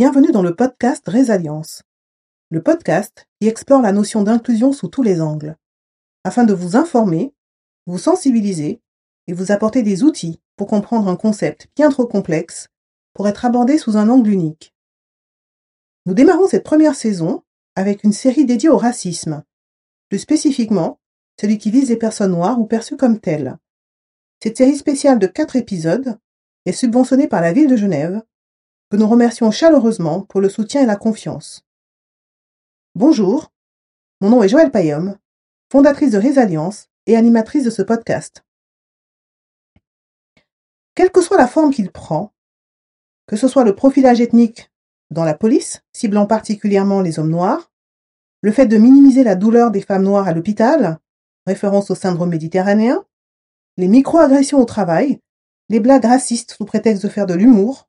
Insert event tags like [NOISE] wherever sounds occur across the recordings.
Bienvenue dans le podcast Résalience, le podcast qui explore la notion d'inclusion sous tous les angles, afin de vous informer, vous sensibiliser et vous apporter des outils pour comprendre un concept bien trop complexe pour être abordé sous un angle unique. Nous démarrons cette première saison avec une série dédiée au racisme, plus spécifiquement celui qui vise les personnes noires ou perçues comme telles. Cette série spéciale de quatre épisodes est subventionnée par la ville de Genève, que nous remercions chaleureusement pour le soutien et la confiance. Bonjour, mon nom est Joëlle Payom, fondatrice de Résalience et animatrice de ce podcast. Quelle que soit la forme qu'il prend, que ce soit le profilage ethnique dans la police, ciblant particulièrement les hommes noirs, le fait de minimiser la douleur des femmes noires à l'hôpital, référence au syndrome méditerranéen, les microagressions au travail, les blagues racistes sous prétexte de faire de l'humour,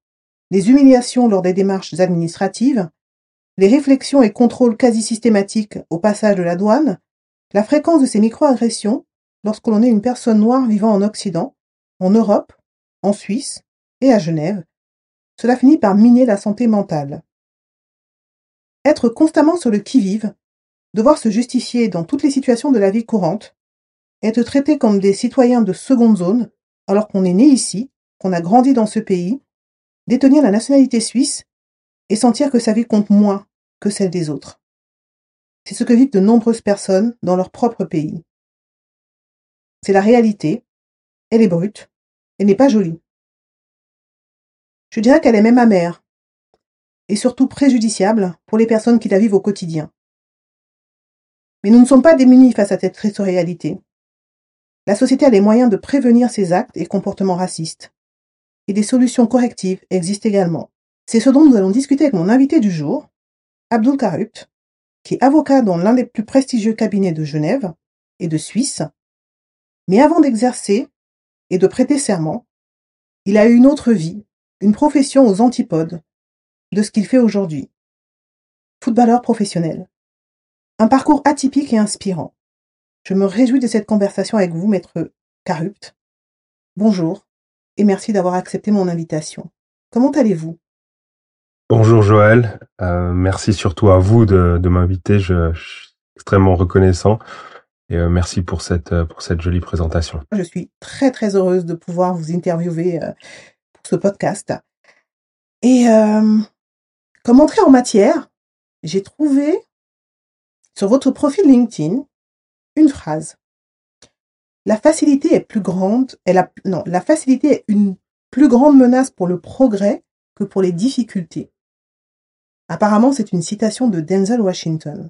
les humiliations lors des démarches administratives, les réflexions et contrôles quasi systématiques au passage de la douane, la fréquence de ces microagressions lorsque l'on est une personne noire vivant en Occident, en Europe, en Suisse et à Genève, cela finit par miner la santé mentale. Être constamment sur le qui-vive, devoir se justifier dans toutes les situations de la vie courante, être traité comme des citoyens de seconde zone, alors qu'on est né ici, qu'on a grandi dans ce pays, détenir la nationalité suisse et sentir que sa vie compte moins que celle des autres. C'est ce que vivent de nombreuses personnes dans leur propre pays. C'est la réalité, elle est brute, elle n'est pas jolie. Je dirais qu'elle est même amère, et surtout préjudiciable pour les personnes qui la vivent au quotidien. Mais nous ne sommes pas démunis face à cette triste réalité. La société a les moyens de prévenir ces actes et comportements racistes. Et des solutions correctives existent également. C'est ce dont nous allons discuter avec mon invité du jour, Abdul Karupt, qui est avocat dans l'un des plus prestigieux cabinets de Genève et de Suisse. Mais avant d'exercer et de prêter serment, il a eu une autre vie une profession aux antipodes de ce qu'il fait aujourd'hui. Footballeur professionnel. Un parcours atypique et inspirant. Je me réjouis de cette conversation avec vous, maître Carupt. Bonjour et merci d'avoir accepté mon invitation. Comment allez-vous? Bonjour Joël, euh, merci surtout à vous de, m'inviter, je, suis extrêmement reconnaissant et euh, merci pour cette, pour cette jolie présentation. Je suis très très heureuse de pouvoir vous interviewer euh, ce podcast. Et euh, comme entrée en matière, j'ai trouvé sur votre profil LinkedIn une phrase. La facilité est plus grande, non, la facilité est une plus grande menace pour le progrès que pour les difficultés. Apparemment, c'est une citation de Denzel Washington.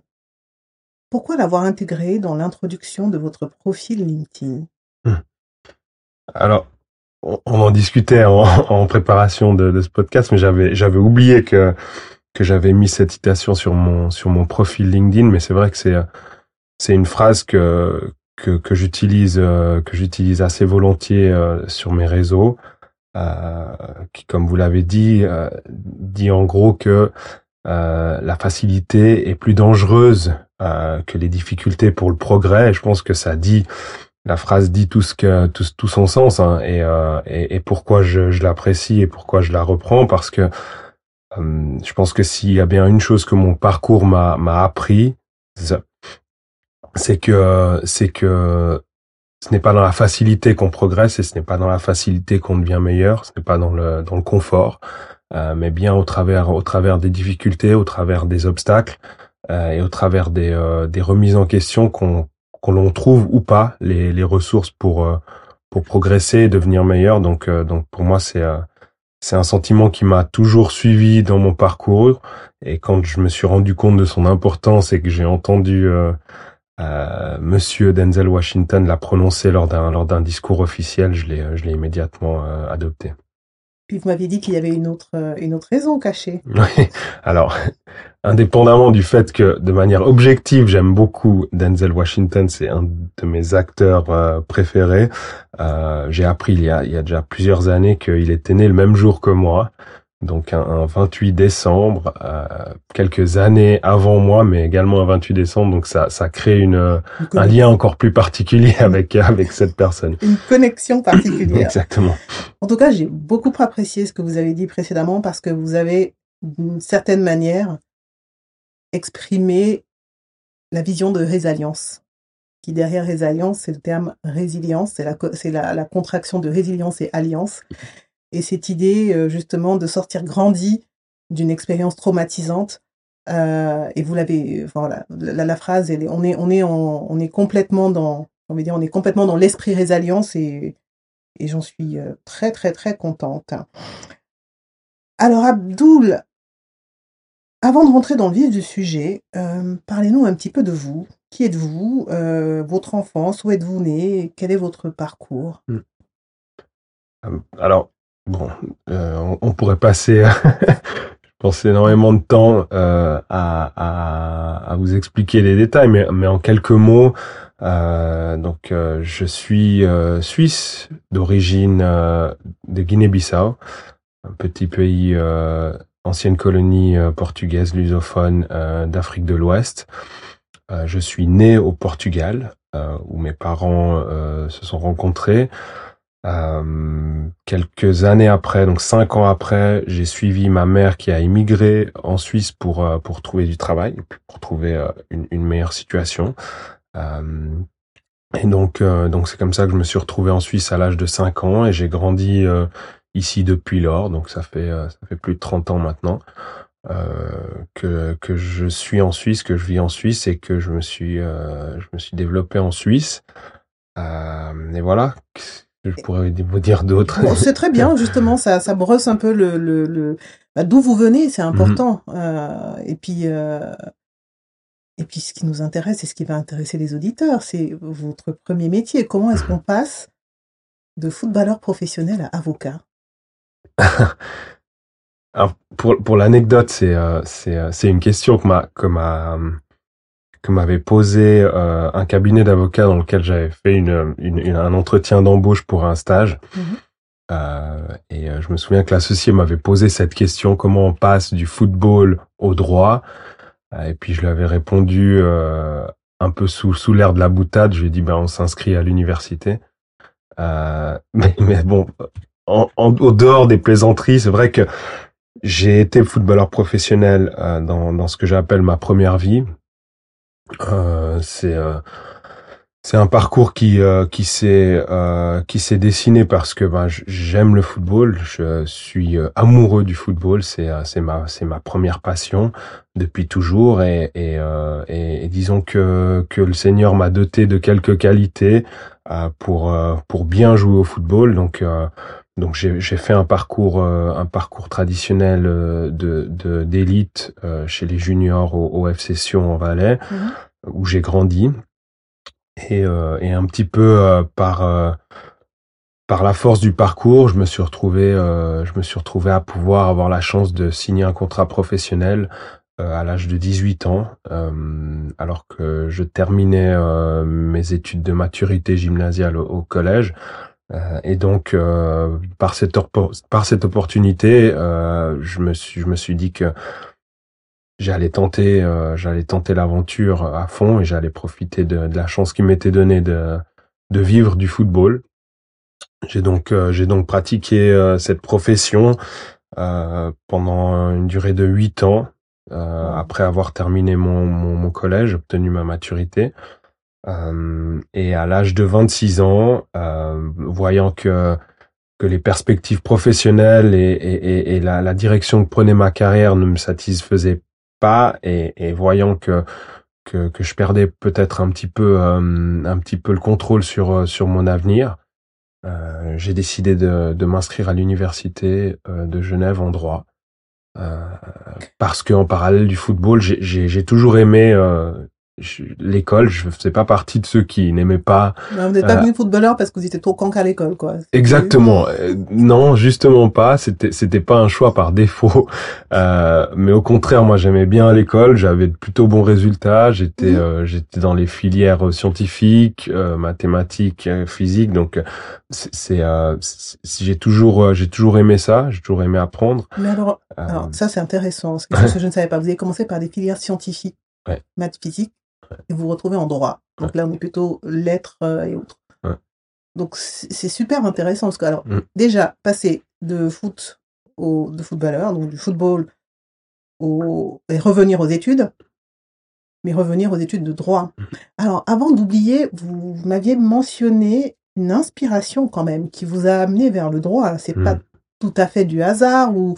Pourquoi l'avoir intégré dans l'introduction de votre profil LinkedIn? Hmm. Alors, on, en discutait en, [LAUGHS] préparation de, ce podcast, mais j'avais oublié que que j'avais mis cette citation sur mon sur mon profil LinkedIn, mais c'est vrai que c'est c'est une phrase que que, que j'utilise euh, que j'utilise assez volontiers euh, sur mes réseaux, euh, qui, comme vous l'avez dit, dit en gros que la facilité est plus dangereuse que les difficultés pour le progrès. Je pense que ça dit la phrase dit tout ce que tout, tout son sens hein, et, euh, et, et pourquoi je, je l'apprécie et pourquoi je la reprends parce que euh, je pense que s'il y a bien une chose que mon parcours m'a m'a appris c'est que c'est que ce n'est pas dans la facilité qu'on progresse et ce n'est pas dans la facilité qu'on devient meilleur ce n'est pas dans le dans le confort euh, mais bien au travers au travers des difficultés au travers des obstacles euh, et au travers des euh, des remises en question qu'on qu'on trouve ou pas les, les ressources pour euh, pour progresser et devenir meilleur. Donc euh, donc pour moi c'est euh, c'est un sentiment qui m'a toujours suivi dans mon parcours et quand je me suis rendu compte de son importance et que j'ai entendu euh, Monsieur Denzel Washington la prononcer lors d'un lors d'un discours officiel, je l'ai je l'ai immédiatement adopté. Puis vous m'aviez dit qu'il y avait une autre, euh, une autre raison cachée. [LAUGHS] Oui. Alors, indépendamment du fait que, de manière objective, j'aime beaucoup Denzel Washington, c'est un de mes acteurs euh, préférés. Euh, J'ai appris il y, a, il y a déjà plusieurs années qu'il était né le même jour que moi donc un, 28 décembre, euh, quelques années avant moi, mais également un 28 décembre, donc ça, ça crée une, un lien encore plus particulier [LAUGHS] avec, avec cette personne. Une connexion particulière. Exactement. En tout cas, j'ai beaucoup apprécié ce que vous avez dit précédemment parce que vous avez d'une certaine manière, exprimer la vision de résilience. Qui derrière résilience, c'est le terme résilience, c'est la, c'est la, la, contraction de résilience et alliance. Et cette idée, euh, justement, de sortir grandi d'une expérience traumatisante. Euh, et vous l'avez, voilà, la, phrase, on est, on est, on est complètement dans, on dire, on est complètement dans l'esprit résilience et, j'en suis euh, très, très, très contente. Alors, Abdoul, avant de rentrer dans le vif du sujet, parlez-nous un petit peu de vous. Qui êtes-vous? Votre enfance Où êtes-vous né? Quel est votre parcours? Euh, Alors, bon, euh, on, pourrait passer, [LAUGHS] je pense, énormément de temps à, à, à, vous expliquer les détails, mais, mais en quelques mots, donc, je suis suisse d'origine de Guinée-Bissau, un petit pays ancienne colonie euh, portugaise lusophone euh, d'Afrique de l'Ouest. Euh, je suis né au Portugal, où mes parents se sont rencontrés. Quelques années après, donc cinq ans après, j'ai suivi ma mère qui a immigré en Suisse pour pour trouver du travail, pour trouver une, une meilleure situation. et donc donc c'est comme ça que je me suis retrouvé en Suisse à l'âge de cinq ans et j'ai grandi ici depuis lors, donc ça fait euh, ça fait plus de 30 ans maintenant euh, que que je suis en Suisse, que je vis en Suisse et que je me suis euh, je me suis développé en Suisse. Euh, et voilà, je pourrais vous dire d'autres. Bon, c'est très bien, justement, ça ça brosse un peu le le, le... Bah, d'où vous venez, c'est important. Mm -hmm. et puis et puis ce qui nous intéresse et ce qui va intéresser les auditeurs, c'est votre premier métier. Comment est-ce qu'on passe de footballeur professionnel à avocat? [LAUGHS] Alors, pour, pour l'anecdote, c'est euh, c'est euh, c'est une question que m'a que m'a que m'avait posé euh, un cabinet d'avocats dans lequel j'avais fait une, une, un entretien d'embauche pour un stage. Mm-hmm. euh, et euh, je me souviens que l'associé m'avait posé cette question comment on passe du football au droit? et puis je lui avais répondu un peu sous sous l'air de la boutade. Je lui ai dit ben on s'inscrit à l'université. [LAUGHS] mais, mais bon, en, au dehors des plaisanteries, c'est vrai que j'ai été footballeur professionnel euh, dans, dans ce que j'appelle ma première vie. Euh, c'est euh, c'est un parcours qui euh, qui s'est euh, qui s'est dessiné parce que ben, j'aime le football, je suis amoureux du football, c'est c'est ma c'est ma première passion depuis toujours et et, et, et disons que que le Seigneur m'a doté de quelques qualités pour pour bien jouer au football. Donc donc j'ai fait un parcours euh, un parcours traditionnel euh, de d'élite euh, chez les juniors au, au FC Sion en Valais mhm. où j'ai grandi et, et un petit peu par par la force du parcours, je me suis retrouvé je me suis retrouvé à pouvoir avoir la chance de signer un contrat professionnel à l'âge de 18 ans alors que je terminais mes études de maturité gymnasiale au collège euh, et donc, euh, par cette par cette opportunité, euh, je me suis je me suis dit que j'allais tenter j'allais tenter l'aventure à fond et j'allais profiter de, la chance qui m'était donnée de de vivre du football. J'ai donc j'ai donc pratiqué cette profession pendant une durée de huit ans après avoir terminé mon, mon, mon collège, obtenu ma maturité. Euh, et à l'âge de 26 ans, euh, voyant que que les perspectives professionnelles et, et, et la, direction que prenait ma carrière ne me satisfaisaient pas, et, voyant que, que, je perdais peut-être un petit peu euh, un petit peu le contrôle sur sur mon avenir, j'ai décidé de, de m'inscrire à l'université de Genève en droit. parce que en parallèle du football, j'ai toujours aimé l'école, je faisais pas partie de ceux qui n'aimaient pas. vous n'êtes pas euh, venu footballeur parce que vous étiez trop cancre à l'école, quoi. Exactement. Euh, non, justement pas. C'était c'était pas un choix par défaut. [LAUGHS] Euh, mais au contraire, moi j'aimais bien l'école. J'avais de plutôt bons résultats. J'étais mhm. j'étais dans les filières scientifiques, mathématiques, physiques. Donc c'est j'ai toujours j'ai toujours aimé ça. J'ai toujours aimé apprendre. Mais alors, alors ça c'est intéressant. C'est quelque chose que [LAUGHS] je ne savais pas. Vous avez commencé par des filières scientifiques, ouais. maths physiques et vous vous retrouvez en droit. Donc là, on est plutôt lettres euh, et autres. Donc c'est super intéressant parce que alors mm. déjà passer de foot au de footballeur, donc du football au, et revenir aux études, mais revenir aux études de droit. Mhm. Alors, avant d'oublier, vous, vous m'aviez mentionné une inspiration quand même qui vous a amené vers le droit. C'est pas Mhm. tout à fait du hasard ou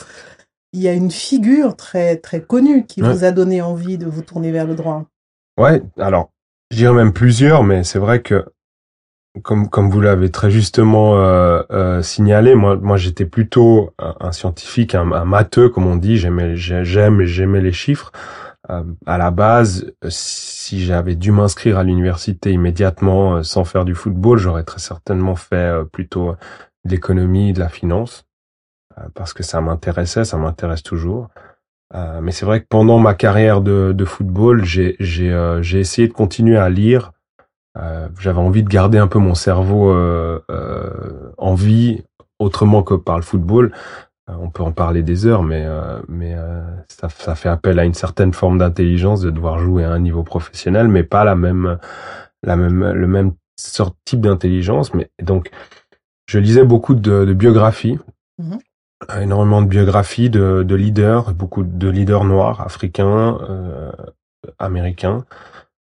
il y a une figure très très connue qui vous a donné envie de vous tourner vers le droit. Ouais, alors, je dirais même plusieurs, mais c'est vrai que, comme, comme vous l'avez très justement euh, euh, signalé, moi, moi j'étais plutôt un, scientifique, un, un matheux, comme on dit, j'aimais, j'ai- j'aime j'aimais les chiffres. Euh, à la base, euh, si j'avais dû m'inscrire à l'université immédiatement sans faire du football, j'aurais très certainement fait plutôt de l'économie, de la finance, parce que ça m'intéressait, ça m'intéresse toujours. Euh, mais c'est vrai que pendant ma carrière de, de football, j'ai j'ai euh, j'ai essayé de continuer à lire. Euh, J'avais envie de garder un peu mon cerveau euh, euh, en vie autrement que par le football. On peut en parler des heures, mais mais ça, ça fait appel à une certaine forme d'intelligence de devoir jouer à un niveau professionnel, mais pas la même la même le même sorte type d'intelligence. Mais donc je lisais beaucoup de, de biographies euh, énormément de biographies de, de leaders, beaucoup de leaders noirs, africains, euh, américains,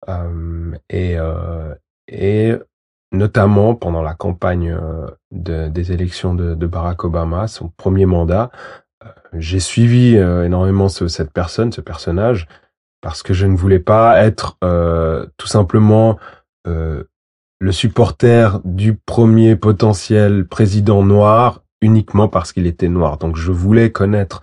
euh, et, euh, et notamment pendant la campagne euh, de- des élections de, de Barack Obama, son premier mandat, euh, j'ai suivi euh, énormément ce- cette personne, ce personnage, parce que je ne voulais pas être tout simplement le supporter du premier potentiel président noir uniquement parce qu'il était noir. Donc je voulais connaître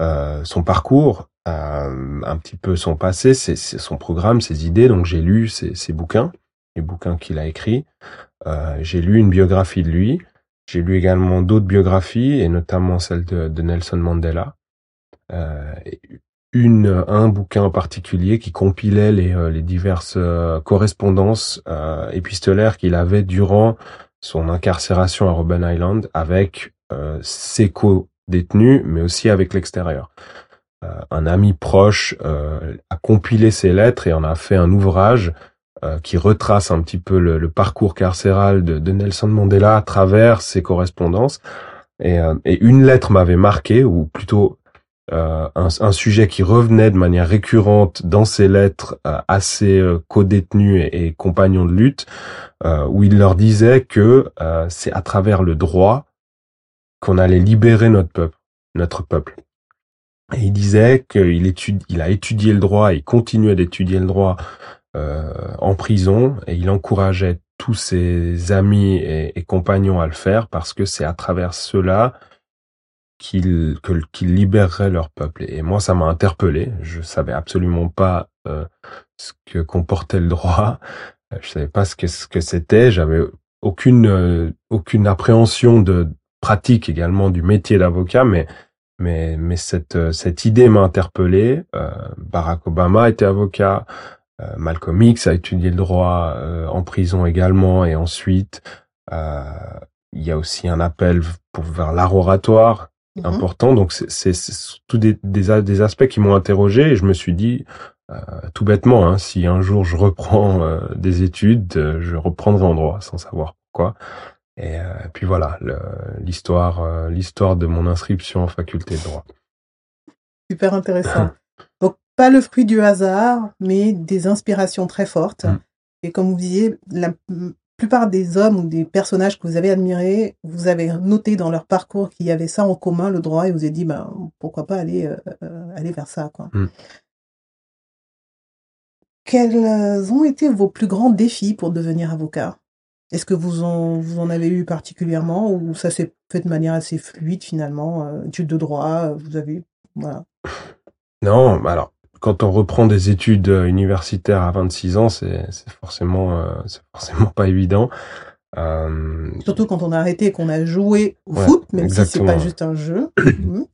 euh, son parcours, euh, un petit peu son passé, ses- ses- son programme, ses idées. Donc j'ai lu ses, ses bouquins, les bouquins qu'il a écrits. Euh, j'ai lu une biographie de lui. J'ai lu également d'autres biographies, et notamment celle de, de Nelson Mandela. Euh, une, un bouquin en particulier qui compilait les, euh, les diverses euh, correspondances épistolaires qu'il avait durant son incarcération à Robben Island avec euh, ses co-détenus, mais aussi avec l'extérieur. Euh, un ami proche euh, a compilé ces lettres et en a fait un ouvrage euh, qui retrace un petit peu le, parcours carcéral de, Nelson Mandela à travers ses correspondances. Et, euh, et une lettre m'avait marqué, ou plutôt un, un sujet qui revenait de manière récurrente dans ses lettres euh, à ses euh, co-détenus et, et compagnons de lutte, euh, où il leur disait que euh, c'est à travers le droit qu'on allait libérer notre peuple, notre peuple. Et il disait qu'il il a étudié le droit, et continuait d'étudier le droit euh, en prison, et il encourageait tous ses amis et, et compagnons à le faire parce que c'est à travers cela qu'ils que- qu'ils libéreraient leur peuple. Et moi, ça m'a interpellé. Je savais absolument pas euh, ce que comportait le droit. Euh, Je savais pas ce que ce que c'était. J'avais aucune euh, aucune appréhension de pratique également du métier d'avocat, mais mais mais cette euh, cette idée m'a interpellé. Euh, Barack Obama était avocat. Euh, Malcolm X a étudié le droit en prison également, et ensuite il y a aussi un appel pour vers l'art oratoire Mhm. important. Donc c'est tous des, des a- des aspects qui m'ont interrogé et je me suis dit euh, tout bêtement, hein, si un jour je reprends euh, des études, euh, je reprendrai en droit sans savoir pourquoi. Et euh, puis voilà l'histoire l'histoire de mon inscription en faculté de droit. Super intéressant. [LAUGHS] Donc, pas le fruit du hasard, mais des inspirations très fortes. Mm. Et comme vous disiez, la plupart des hommes ou des personnages que vous avez admirés, vous avez noté dans leur parcours qu'il y avait ça en commun, le droit, et vous avez dit, ben, pourquoi pas aller, euh, euh, aller vers ça, quoi. Mm. Quels ont été vos plus grands défis pour devenir avocat? Est-ce que vous en, vous en avez eu particulièrement ou ça s'est fait de manière assez fluide finalement euh, Études de droit, vous avez... Voilà. Non, bah alors quand on reprend des études euh, universitaires à 26 ans, c'est forcément euh, c'est forcément pas évident. Euh, Surtout quand on a arrêté et qu'on a joué au Ouais, foot, même si c'est pas juste un jeu. [CLEARS THROAT] Mhm.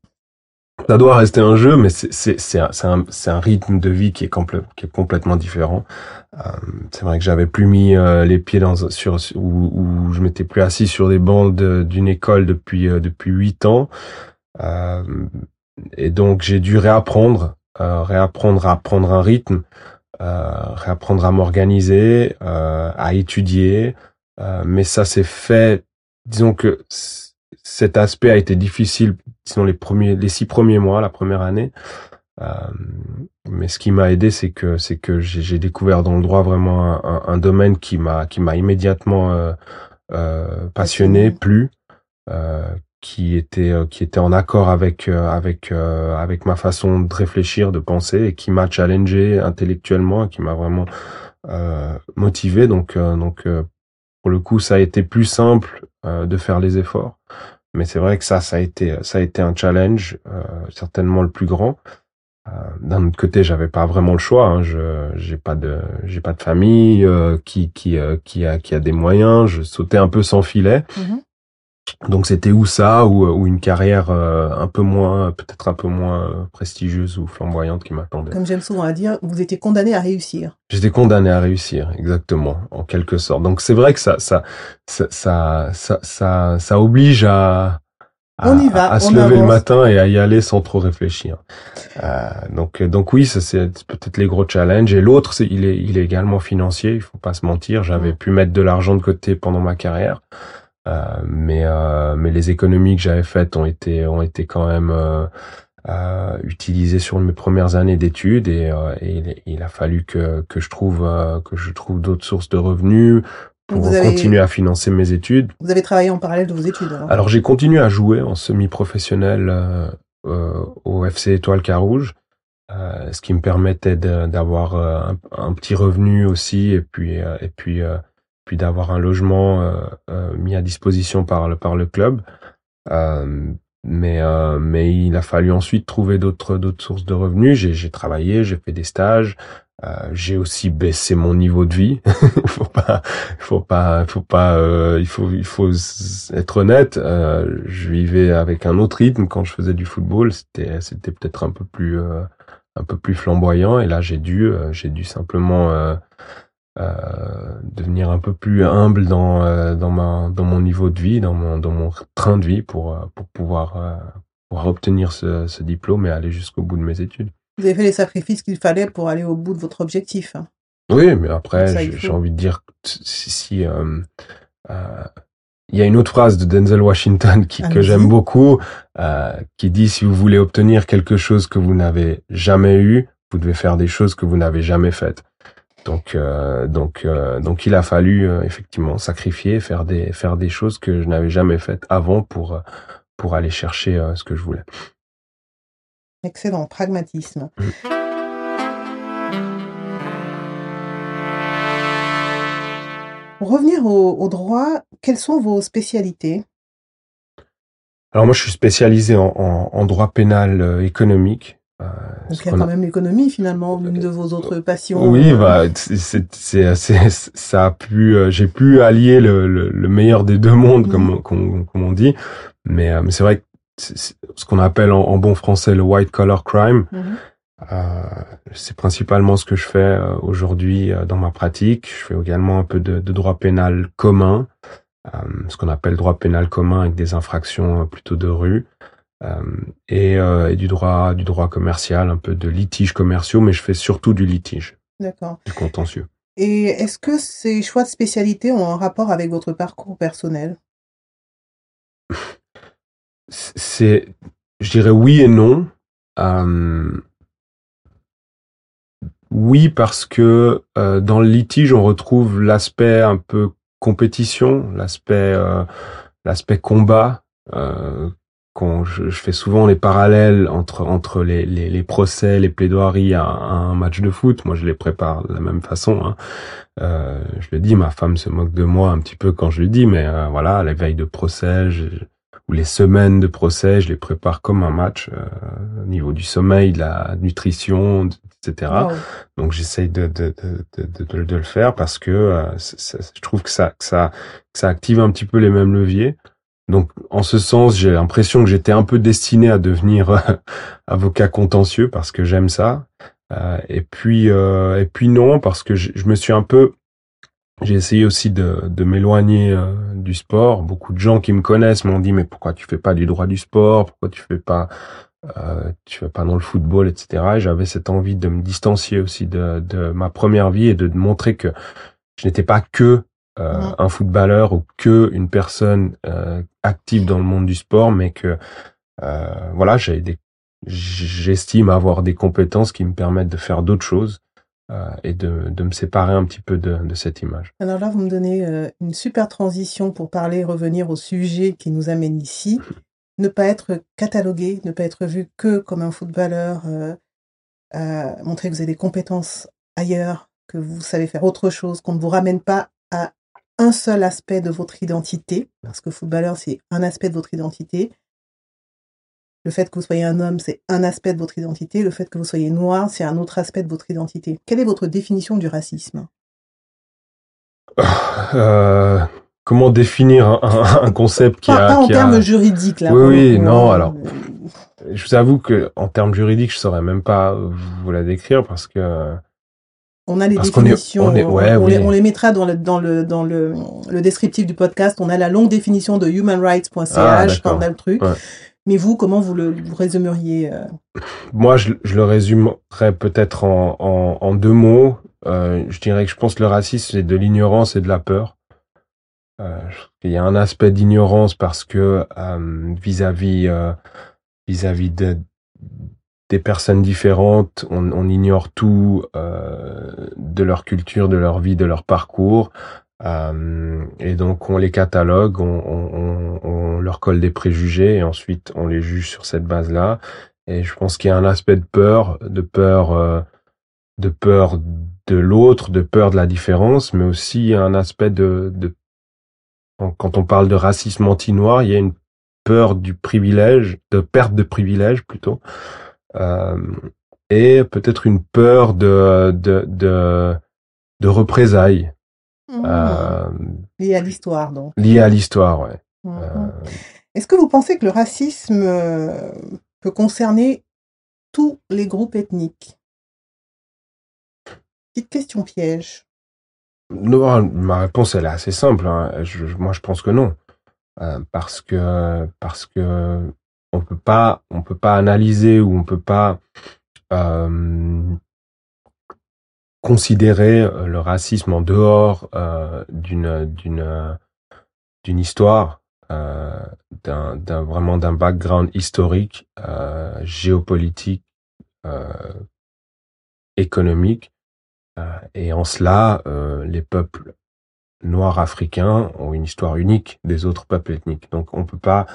ça doit rester un jeu, mais c'est un, un rythme de vie qui est complè- qui est complètement différent. Euh, c'est vrai que j'avais plus mis euh, les pieds dans sur où, où je m'étais plus assis sur des bancs de- d'une école depuis euh, depuis huit ans, Euh, et donc j'ai dû réapprendre réapprendre à prendre un rythme, euh, réapprendre à m'organiser, euh, à étudier. Euh, mais ça s'est fait. Disons que cet aspect a été difficile disons les premiers les six premiers mois la première année mais ce qui m'a aidé, c'est que c'est que j'ai découvert dans le droit vraiment un, un, domaine qui m'a qui m'a immédiatement passionné, plu, qui était qui était en accord avec avec avec ma façon de réfléchir, de penser et qui m'a challengé intellectuellement et qui m'a vraiment motivé. Donc donc pour le coup, ça a été plus simple euh, de faire les efforts. Mais c'est vrai que ça, ça a été, ça a été un challenge, euh, certainement le plus grand. Euh, d'un autre côté, j'avais pas vraiment le choix. Hein. Je, j'ai pas de, j'ai pas de famille qui, qui, qui a, qui a des moyens. Je sautais un peu sans filet. Mm-hmm. Donc c'était ou ça? Ou, ou une carrière euh, un peu moins, peut-être un peu moins euh, prestigieuse ou flamboyante qui m'attendait? Comme j'aime souvent à dire, vous étiez condamné à réussir. J'étais condamné à réussir, exactement, en quelque sorte. Donc c'est vrai que ça, ça, ça, ça, ça, ça, oblige à, à, on y va, à, se lever le matin et à y aller sans trop réfléchir. Euh, donc, donc oui, ça c'est peut-être les gros challenges. Et l'autre, c'est il est, il est également financier. Il faut pas se mentir. J'avais pu mettre de l'argent de côté pendant ma carrière. Euh, mais euh, mais les économies que j'avais faites ont été ont été quand même euh, utilisées sur mes premières années d'études et, et, il a fallu que que je trouve que je trouve d'autres sources de revenus pour continuer à financer mes études. Vous avez travaillé en parallèle de vos études Alors, j'ai continué à jouer en semi-professionnel euh, au FC Étoile Carouge, euh, ce qui me permettait d'avoir un, un, petit revenu aussi et puis et puis puis d'avoir un logement euh, euh, mis à disposition par le par le club. Euh, mais mais il a fallu ensuite trouver d'autres d'autres sources de revenus. J'ai travaillé, j'ai fait des stages. j'ai aussi baissé mon niveau de vie. [LAUGHS] faut pas, faut pas, faut pas, il faut, il faut être honnête. je vivais avec un autre rythme quand je faisais du football. C'était, c'était peut-être un peu plus, un peu plus flamboyant. Et là, j'ai dû, j'ai dû simplement euh, devenir un peu plus humble dans euh, dans ma dans mon niveau de vie, dans mon dans mon train de vie pour euh, pour pouvoir pouvoir obtenir ce, ce diplôme et aller jusqu'au bout de mes études. Vous avez fait les sacrifices qu'il fallait pour aller au bout de votre objectif. Hein. Oui, mais après, j'ai envie de dire si, si euh, il y a une autre phrase de Denzel Washington qui, que j'aime beaucoup, euh, qui dit si vous voulez obtenir quelque chose que vous n'avez jamais eu, vous devez faire des choses que vous n'avez jamais faites. Donc, euh, donc, euh, donc, il a fallu euh, effectivement sacrifier, faire des, faire des choses que je n'avais jamais faites avant pour, pour aller chercher ce que je voulais. Excellent, pragmatisme. Mm. Pour revenir au, droit, quelles sont vos spécialités? Alors moi, je suis spécialisé en droit pénal économique. Euh, Donc il y a quand même l'économie finalement, une de vos autres passions. Oui, bah c'est c'est [LAUGHS] ça a pu euh, j'ai pu allier le, le, meilleur des deux mondes comme comme, on dit, mais euh, mais c'est vrai que ce qu'on appelle en, bon français le white collar crime. Mhm. Euh, c'est principalement ce que je fais aujourd'hui dans ma pratique. Je fais également un peu de, de droit pénal commun, ce qu'on appelle droit pénal commun avec des infractions plutôt de rue. Euh, et, euh, et, du droit du droit commercial, un peu de litiges commerciaux, mais je fais surtout du litige. D'accord. Du contentieux. Et est-ce que ces choix de spécialité ont un rapport avec votre parcours personnel? C'est, je dirais oui et non. Euh, oui parce que euh, dans le litige on retrouve l'aspect un peu compétition, l'aspect euh, l'aspect combat je, fais souvent les parallèles entre entre les, les, les procès, les plaidoiries à, un match de foot. Moi, je les prépare de la même façon. Hein. Euh, je le dis, ma femme se moque de moi un petit peu quand je le dis, mais euh, voilà, les veilles de procès ou les semaines de procès, je les prépare comme un match euh, au niveau du sommeil, de la nutrition, etc. Donc j'essaye de de, de, de, de, le faire parce que euh, je trouve que ça, que ça que ça active un petit peu les mêmes leviers. Donc, en ce sens, j'ai l'impression que j'étais un peu destiné à devenir euh, [LAUGHS] avocat contentieux parce que j'aime ça. Euh, et puis, euh, et puis non, parce que je, me suis un peu, j'ai essayé aussi de, m'éloigner du sport. Beaucoup de gens qui me connaissent m'ont dit mais pourquoi tu fais pas du droit du sport? Pourquoi tu fais pas, tu fais pas dans le football, etc. Et j'avais cette envie de me distancier aussi de, de ma première vie et de montrer que je n'étais pas que euh, un footballeur ou que une personne euh, active dans le monde du sport, mais que euh, voilà, j'avais des j'estime avoir des compétences qui me permettent de faire d'autres choses euh, et de, de, me séparer un petit peu de, de, cette image. Alors là, vous me donnez euh, une super transition pour parler, revenir au sujet qui nous amène ici. Ne pas être catalogué, ne pas être vu que comme un footballeur, euh, montrer que vous avez des compétences ailleurs, que vous savez faire autre chose, qu'on ne vous ramène pas à un seul aspect de votre identité, parce que footballeur, c'est un aspect de votre identité, le fait que vous soyez un homme, c'est un aspect de votre identité. Le fait que vous soyez noir, c'est un autre aspect de votre identité. Quelle est votre définition du racisme? Euh, Comment définir un, concept qui a... Pas en termes juridiques, là. Oui, oui, non, alors... Je vous avoue que en termes juridiques, je saurais même pas vous la décrire parce que on a les définitions, on, les, mettra dans le dans le dans le, le descriptif du podcast. On a la longue définition de humanrights.ch ah, on a le truc. Mais vous, comment vous le résumeriez euh? [LAUGHS] Moi, je, le résumerais peut-être en, deux mots. Euh, je dirais que je pense que le racisme, c'est de l'ignorance et de la peur. Euh, il y a un aspect d'ignorance parce que vis-à-vis vis-à-vis de, des personnes différentes, on, on ignore tout de leur culture, de leur vie, de leur parcours. Euh, et donc on les catalogue, on, on, on, leur colle des préjugés et ensuite on les juge sur cette base-là. Et je pense qu'il y a un aspect de peur, de peur, euh, de peur de l'autre, de peur de la différence, mais aussi un aspect de, de quand on parle de racisme anti-noir, il y a une peur du privilège, de perte de privilège plutôt, euh, et peut-être une peur de, de, de, de représailles. Mmh. Euh, à l'histoire, donc. Lié à l'histoire, ouais. Mmh. Euh, Est-ce que vous pensez que le racisme euh, peut concerner tous les groupes ethniques? Petite question piège. Non, ma réponse elle est assez simple. Hein. moi, je pense que non, parce que parce que on peut pas on peut pas analyser ou on peut pas considérer euh, le racisme en dehors euh, d'une d'une d'une histoire euh, d'un d'un vraiment d'un background historique euh, géopolitique euh, économique et en cela les peuples noirs africains ont une histoire unique des autres peuples ethniques. Donc on peut pas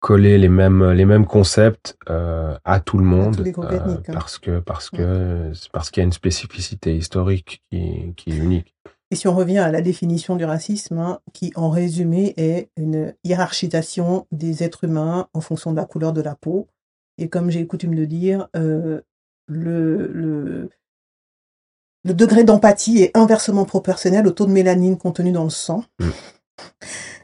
coller les mêmes les mêmes concepts euh, à tout le monde euh, hein. parce que parce que parce qu'il y a une spécificité historique qui, qui est unique. Et si on revient à la définition du racisme, hein, qui en résumé est une hiérarchisation des êtres humains en fonction de la couleur de la peau, et comme j'ai coutume de dire, euh, le, le, le degré d'empathie est inversement proportionnel au taux de mélanine contenu dans le sang. Mm.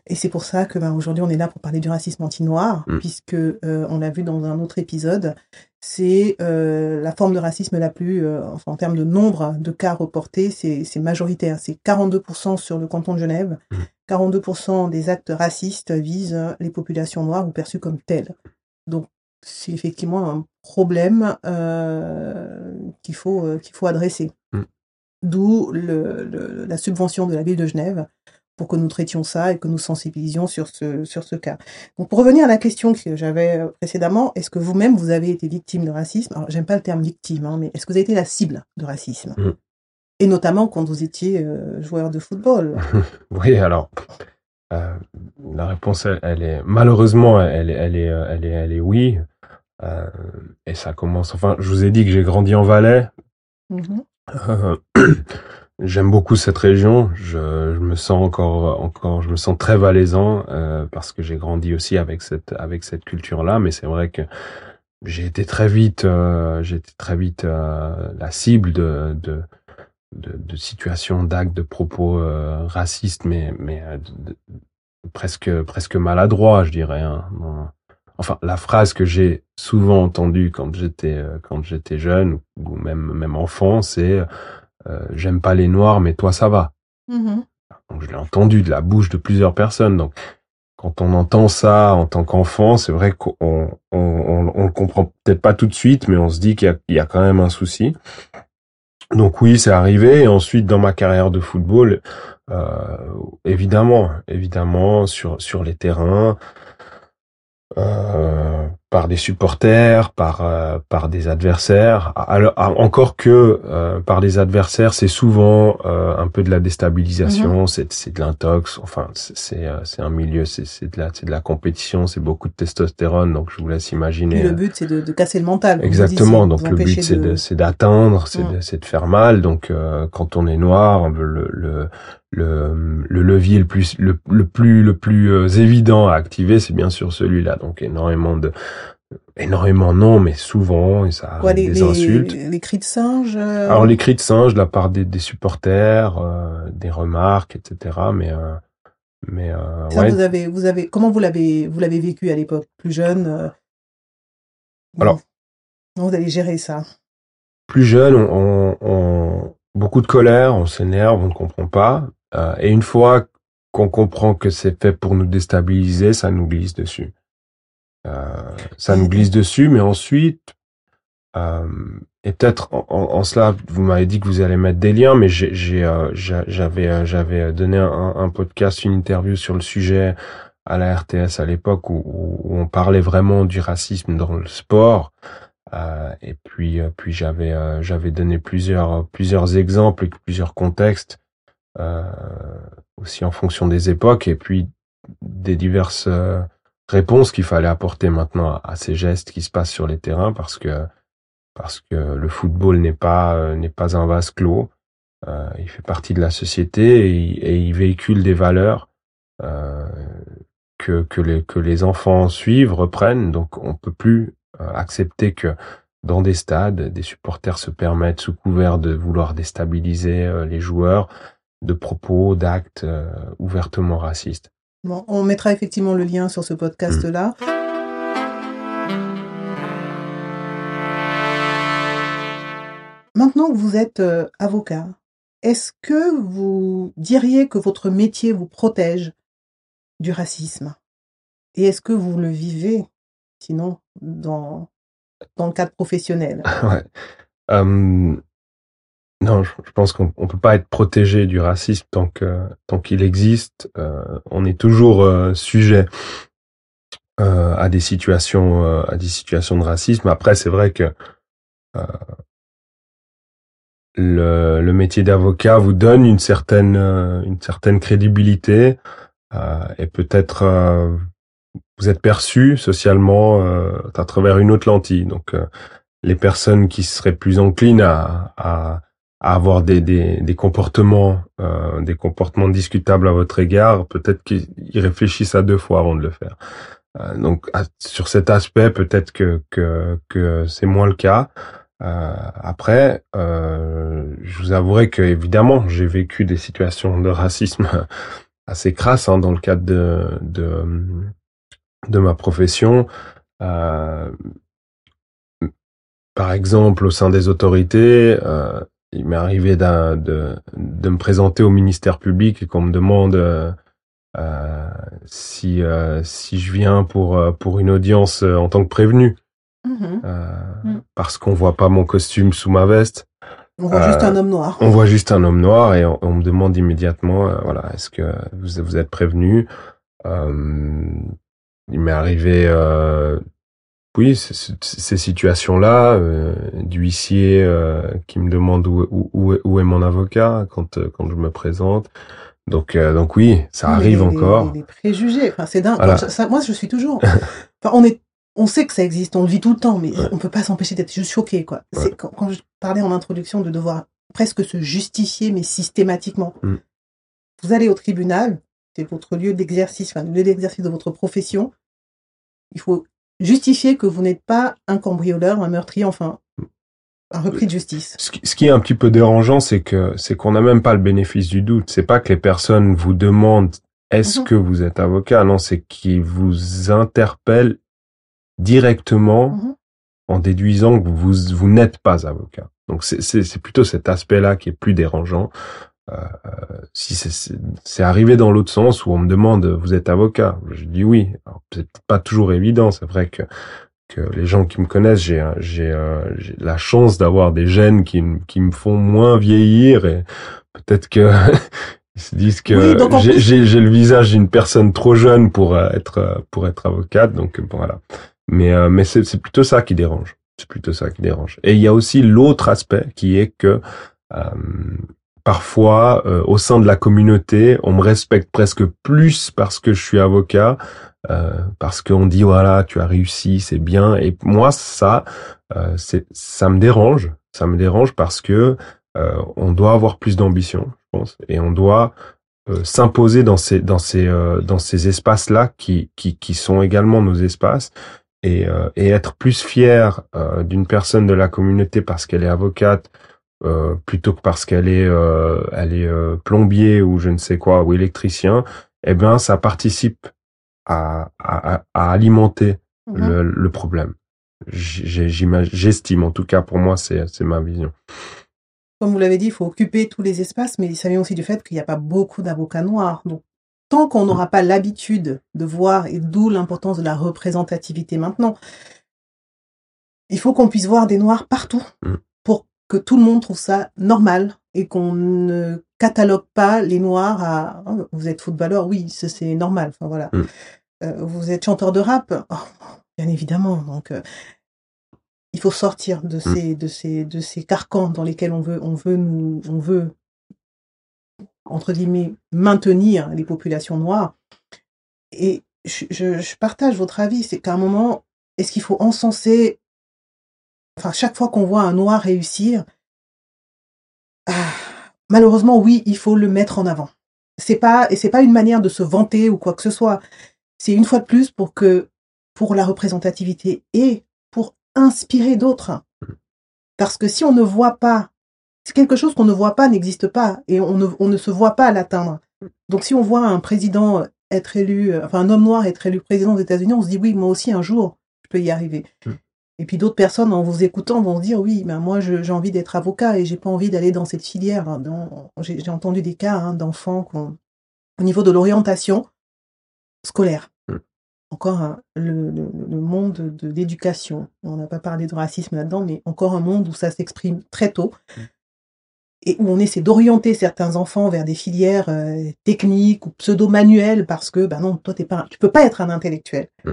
Et c'est pour ça que ben, aujourd'hui on est là pour parler du racisme anti-noir, mm. puisque euh, on l'a vu dans un autre épisode, c'est euh, la forme de racisme la plus, euh, enfin en termes de nombre de cas reportés, c'est majoritaire. C'est 42% sur le canton de Genève. 42% mm. des actes racistes visent les populations noires ou perçues comme telles. Donc c'est effectivement un problème qu'il faut qu'il faut adresser. Mm. D'où le, le, la subvention de la ville de Genève pour que nous traitions ça et que nous sensibilisions sur ce, sur ce cas. Donc pour revenir à la question que j'avais euh, précédemment, est-ce que vous-même vous avez été victime de racisme? Alors j'aime pas le terme victime, hein, mais est-ce que vous avez été la cible de racisme? Mmh. Et notamment quand vous étiez euh, joueur de football. [LAUGHS] oui, alors euh, la réponse, elle, est malheureusement, elle, elle, est, elle est, elle est oui. Euh, et ça commence. Enfin, je vous ai dit que j'ai grandi en Valais. Mmh [CLEARS THROAT] J'aime beaucoup cette région. Je, je, me sens encore, encore, je me sens très valaisan euh, parce que j'ai grandi aussi avec cette, avec cette culture-là. Mais c'est vrai que j'ai été très vite, euh, j'ai été très vite euh, la cible de, de, de, de situations, d'actes, de propos euh, racistes, mais, mais euh, presque, presque maladroits, je dirais. Hein. Enfin, la phrase que j'ai souvent entendue quand j'étais, quand j'étais jeune ou même, même enfant, c'est euh, j'aime pas les noirs, mais toi ça va. Mm-hmm. Donc je l'ai entendu de la bouche de plusieurs personnes. Donc quand on entend ça en tant qu'enfant, c'est vrai qu'on on, on, on, le comprend peut-être pas tout de suite, mais on se dit qu'il y, y, a quand même un souci. Donc oui, c'est arrivé. Et ensuite, dans ma carrière de football, euh, évidemment, évidemment, sur sur les terrains, euh, par des supporters, par euh, par des adversaires. Alors encore que euh, par des adversaires, c'est souvent un peu de la déstabilisation, mm-hmm. c'est c'est de l'intox. Enfin, c'est c'est un milieu, c'est c'est de la c'est de la compétition, c'est beaucoup de testostérone. Donc je vous laisse imaginer. Et le but c'est de, de, casser le mental. Exactement. donc le but c'est de, c'est d'atteindre, c'est mm. de c'est de faire mal. Donc quand on est noir, le le le, le levier le plus le, le plus le plus euh, évident à activer c'est bien sûr celui-là. Donc énormément de énormément non mais souvent et ça des les, insultes. les cris de singe euh alors les cris de singe de la part des, des supporters euh, des remarques etc mais mais ouais. vous avez vous avez comment vous l'avez vous l'avez vécu à l'époque plus jeune alors comment vous allez gérer ça? Plus jeune on, on beaucoup de colère on s'énerve on ne comprend pas et une fois qu'on comprend que c'est fait pour nous déstabiliser, ça nous glisse dessus. Euh, ça nous glisse dessus, mais ensuite, euh, et peut-être en, en, cela, vous m'avez dit que vous allez mettre des liens, mais euh, j'avais, euh, j'avais donné un, podcast, une interview sur le sujet à la RTS à l'époque où, où, on parlait vraiment du racisme dans le sport. Euh, et puis, puis j'avais, j'avais donné plusieurs, plusieurs exemples et plusieurs contextes euh, aussi en fonction des époques et puis des diverses euh, réponses qu'il fallait apporter maintenant à, ces gestes qui se passent sur les terrains parce que parce que le football n'est pas euh, n'est pas un vase clos. Euh, il fait partie de la société et, il véhicule des valeurs euh, que que les que les enfants suivent, reprennent. Donc on peut plus accepter que dans des stades, des supporters se permettent sous couvert de vouloir déstabiliser les joueurs, de propos, d'actes euh, ouvertement racistes. Bon, on mettra effectivement le lien sur ce podcast-là. Maintenant que vous êtes euh, avocat, est-ce que vous diriez que votre métier vous protège du racisme? Et est-ce que vous le vivez, sinon, dans, dans le cadre professionnel? [LAUGHS] Ouais. Euh, non, je, pense qu'on ne peut pas être protégé du racisme tant que tant qu'il existe. Euh, on est toujours euh, sujet euh, à des situations à des situations de racisme. Après, c'est vrai que le, le métier d'avocat vous donne une certaine une certaine crédibilité et peut-être vous êtes perçu socialement à travers une autre lentille. Donc les personnes qui seraient plus enclines à, à à avoir des, des, des comportements euh, des comportements discutables à votre égard, peut-être qu'ils réfléchissent à deux fois avant de le faire. Euh, donc sur cet aspect, peut-être que que, que c'est moins le cas. Euh, après, euh, je vous avouerai que évidemment, j'ai vécu des situations de racisme [LAUGHS] assez crasses hein, dans le cadre de de, de ma profession. Euh, par exemple, au sein des autorités, euh, il m'est arrivé de, de, me présenter au ministère public et qu'on me demande euh, euh si euh, si je viens pour euh, pour une audience en tant que prévenu mm-hmm. mm. parce qu'on voit pas mon costume sous ma veste. On voit juste un homme noir. On voit juste un homme noir et on, me demande immédiatement voilà est-ce que vous vous êtes prévenu? il m'est arrivé oui, ces situations-là, euh, d'huissier euh, qui me demande où, où, où, est mon avocat quand euh, quand je me présente. Donc euh, donc oui, ça arrive encore. Les, préjugés, enfin c'est dingue. moi, je suis toujours. [LAUGHS] Enfin, on est, on sait que ça existe, on le vit tout le temps, mais on peut pas s'empêcher d'être juste choqué, quoi. Quand, quand, je parlais en introduction de devoir presque se justifier, mais systématiquement. Mm. Vous allez au tribunal, c'est votre lieu d'exercice, enfin le lieu d'exercice de votre profession. Il faut justifier que vous n'êtes pas un cambrioleur, un meurtrier, enfin, un repris de justice. Ce qui, est un petit peu dérangeant, c'est que c'est qu'on n'a même pas le bénéfice du doute. C'est pas que les personnes vous demandent est-ce mhm. que vous êtes avocat, non, c'est qu'ils vous interpellent directement mhm. en déduisant que vous vous n'êtes pas avocat. Donc c'est plutôt cet aspect-là qui est plus dérangeant. Euh, si c'est arrivé dans l'autre sens où on me demande vous êtes avocat, je dis oui. C'est pas toujours évident. C'est vrai que que les gens qui me connaissent, j'ai j'ai la chance d'avoir des gènes qui qui me font moins vieillir et peut-être que [LAUGHS] Ils se disent que j'ai le visage d'une personne trop jeune pour être pour être avocate, donc voilà. Mais mais c'est plutôt ça qui dérange. C'est plutôt ça qui dérange. Et il y a aussi l'autre aspect qui est que euh, parfois, euh, au sein de la communauté, on me respecte presque plus parce que je suis avocat, euh, parce qu'on dit voilà, tu as réussi, c'est bien. Et moi, ça, euh, ça me dérange. Ça me dérange parce que euh, on doit avoir plus d'ambition, je pense, et on doit s'imposer dans ces dans ces dans ces espaces là qui qui qui sont également nos espaces et, euh, et être plus fier euh, d'une personne de la communauté parce qu'elle est avocate euh, plutôt que parce qu'elle est elle est plombier ou je ne sais quoi ou électricien, eh ben ça participe à, à, à alimenter mhm. le, le, problème. J'estime, en tout cas pour moi, c'est ma vision. Comme vous l'avez dit, il faut occuper tous les espaces, mais ça vient aussi du fait qu'il n'y a pas beaucoup d'avocats noirs. Donc tant qu'on n'aura pas l'habitude de voir, et d'où l'importance de la représentativité maintenant, il faut qu'on puisse voir des noirs partout mm. pour que tout le monde trouve ça normal et qu'on ne catalogue pas les noirs à oh, vous êtes footballeur, oui, c'est normal. Enfin voilà. Mm. Euh, vous êtes chanteur de rap, oh, bien évidemment. Donc euh, il faut sortir de mm. ces de ces de ces carcans dans lesquels on veut on veut nous on veut entre guillemets, maintenir les populations noires. Et je, partage votre avis, c'est qu'à un moment, est-ce qu'il faut encenser, chaque fois qu'on voit un noir réussir, ah, malheureusement, oui, il faut le mettre en avant. C'est pas, et c'est pas une manière de se vanter ou quoi que ce soit. C'est une fois de plus pour que, pour la représentativité et pour inspirer d'autres. Parce que si on ne voit pas c'est quelque chose qu'on ne voit pas, n'existe pas, et on ne, on ne se voit pas l'atteindre. Donc si on voit un président être élu, enfin un homme noir être élu président des États-Unis, on se dit oui, moi aussi un jour, je peux y arriver. Hmm. Et puis d'autres personnes, en vous écoutant, vont se dire oui, ben moi j'ai envie d'être avocat et j'ai pas envie d'aller dans cette filière. J'ai entendu des cas hein, d'enfants au niveau de l'orientation scolaire. Hmm. Encore le, le, le, monde de l'éducation. On n'a pas parlé de racisme là-dedans, mais encore un monde où ça s'exprime très tôt. Hmm et où on essaie d'orienter certains enfants vers des filières euh, techniques ou pseudo-manuelles parce que bah non toi t'es pas tu peux pas être un intellectuel mmh.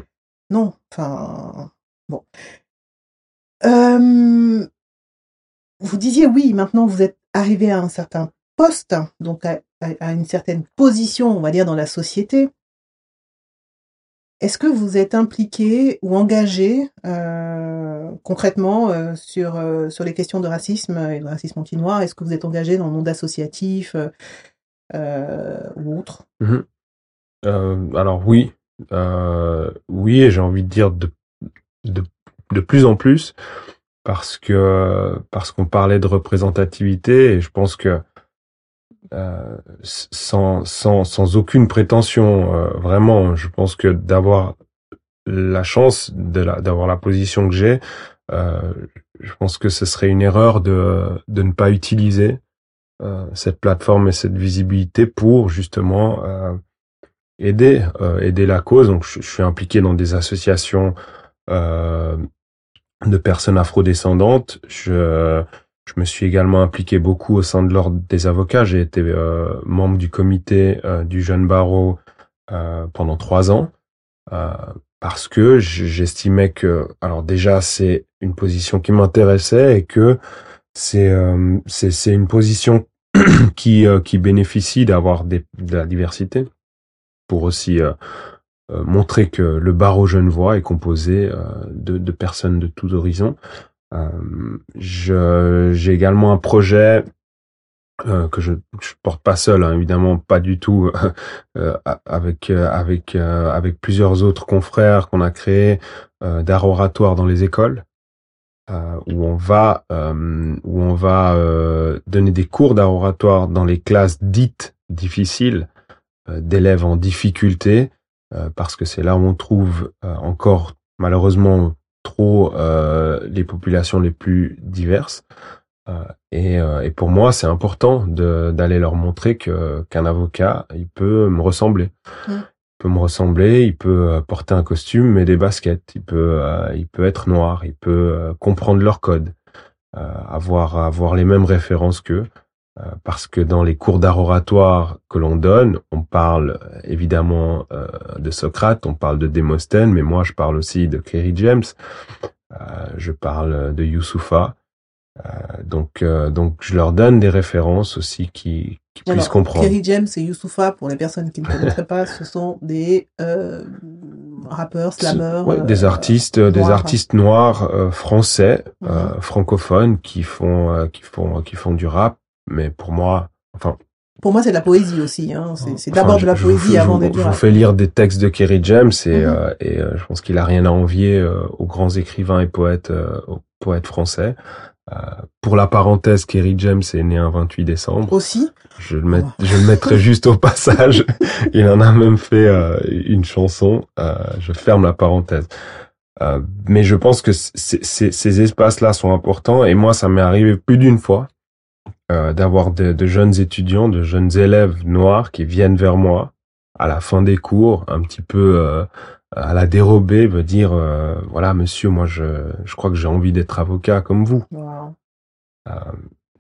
non enfin bon euh, vous disiez oui maintenant vous êtes arrivé à un certain poste donc à, une certaine position on va dire dans la société. Est-ce que vous êtes impliqué ou engagé euh, concrètement euh, sur sur les questions de racisme et de racisme anti-noir? Est-ce que vous êtes engagé dans le monde associatif ou autre? Mmh Alors oui, oui, et j'ai envie de dire de de plus en plus parce que parce qu'on parlait de représentativité et je pense que euh, sans, sans, sans aucune prétention, euh, vraiment, je pense que d'avoir la chance de d'avoir la position que j'ai, euh, je pense que ce serait une erreur de, de ne pas utiliser cette plateforme et cette visibilité pour justement aider aider la cause. Donc, je, je, suis impliqué dans des associations de personnes afrodescendantes. Je je me suis également impliqué beaucoup au sein de l'ordre des avocats. J'ai été euh, membre du comité euh, du jeune barreau euh, pendant trois ans parce que j'estimais que, alors déjà, c'est une position qui m'intéressait et que c'est c'est une position [CLEARS THROAT] qui qui bénéficie d'avoir de la diversité pour aussi montrer que le barreau genevois est composé de, de personnes de tous horizons. Euh, j'ai également un projet euh, que je, je porte pas seul, hein, évidemment, pas du tout, [LAUGHS] euh, avec avec avec plusieurs autres confrères qu'on a créé d'art oratoire dans les écoles, où on va où on va donner des cours d'art oratoire dans les classes dites difficiles d'élèves en difficulté, parce que c'est là où on trouve encore malheureusement trop euh, les populations les plus diverses. Euh, et, euh, et, pour moi, c'est important d'aller leur montrer que qu'un avocat, il peut me ressembler. Mmh. Il peut me ressembler, il peut porter un costume et des baskets, il peut, il peut être noir, il peut comprendre leur code, avoir avoir les mêmes références qu'eux. Parce que dans les cours d'art oratoire que l'on donne, on parle évidemment de Socrate, on parle de Démosthène, mais moi je parle aussi de Kerry James, je parle de Youssoufa. donc, donc je leur donne des références aussi qui, qui puissent comprendre. Kerry James et Youssoufa, pour les personnes qui ne connaîtraient pas, ce sont des euh, rappeurs, slammers, ouais, des euh, artistes, des noirs. artistes noirs euh, français, euh, francophones qui font, euh, qui font, qui font du rap. Mais pour moi, enfin, Pour moi, c'est de la poésie aussi. Hein. C'est enfin, d'abord de la poésie avant d'être Je vous fais lire des textes de Kerry James et, Mhm. euh, et euh, je pense qu'il a rien à envier euh, aux grands écrivains et poètes, euh, aux poètes français. Euh, pour la parenthèse, Kerry James est né un 28 décembre. Aussi, Je le, met- Oh. je le mettrai [LAUGHS] juste au passage. Il en a même fait une chanson. Euh, je ferme la parenthèse. Euh, mais je pense que ces espaces-là sont importants. Et moi, ça m'est arrivé plus d'une fois euh, d'avoir de, de jeunes étudiants, de jeunes élèves noirs qui viennent vers moi à la fin des cours, un petit peu euh, à la dérobée, me dire euh, voilà, monsieur, moi, je, je crois que j'ai envie d'être avocat comme vous. wow.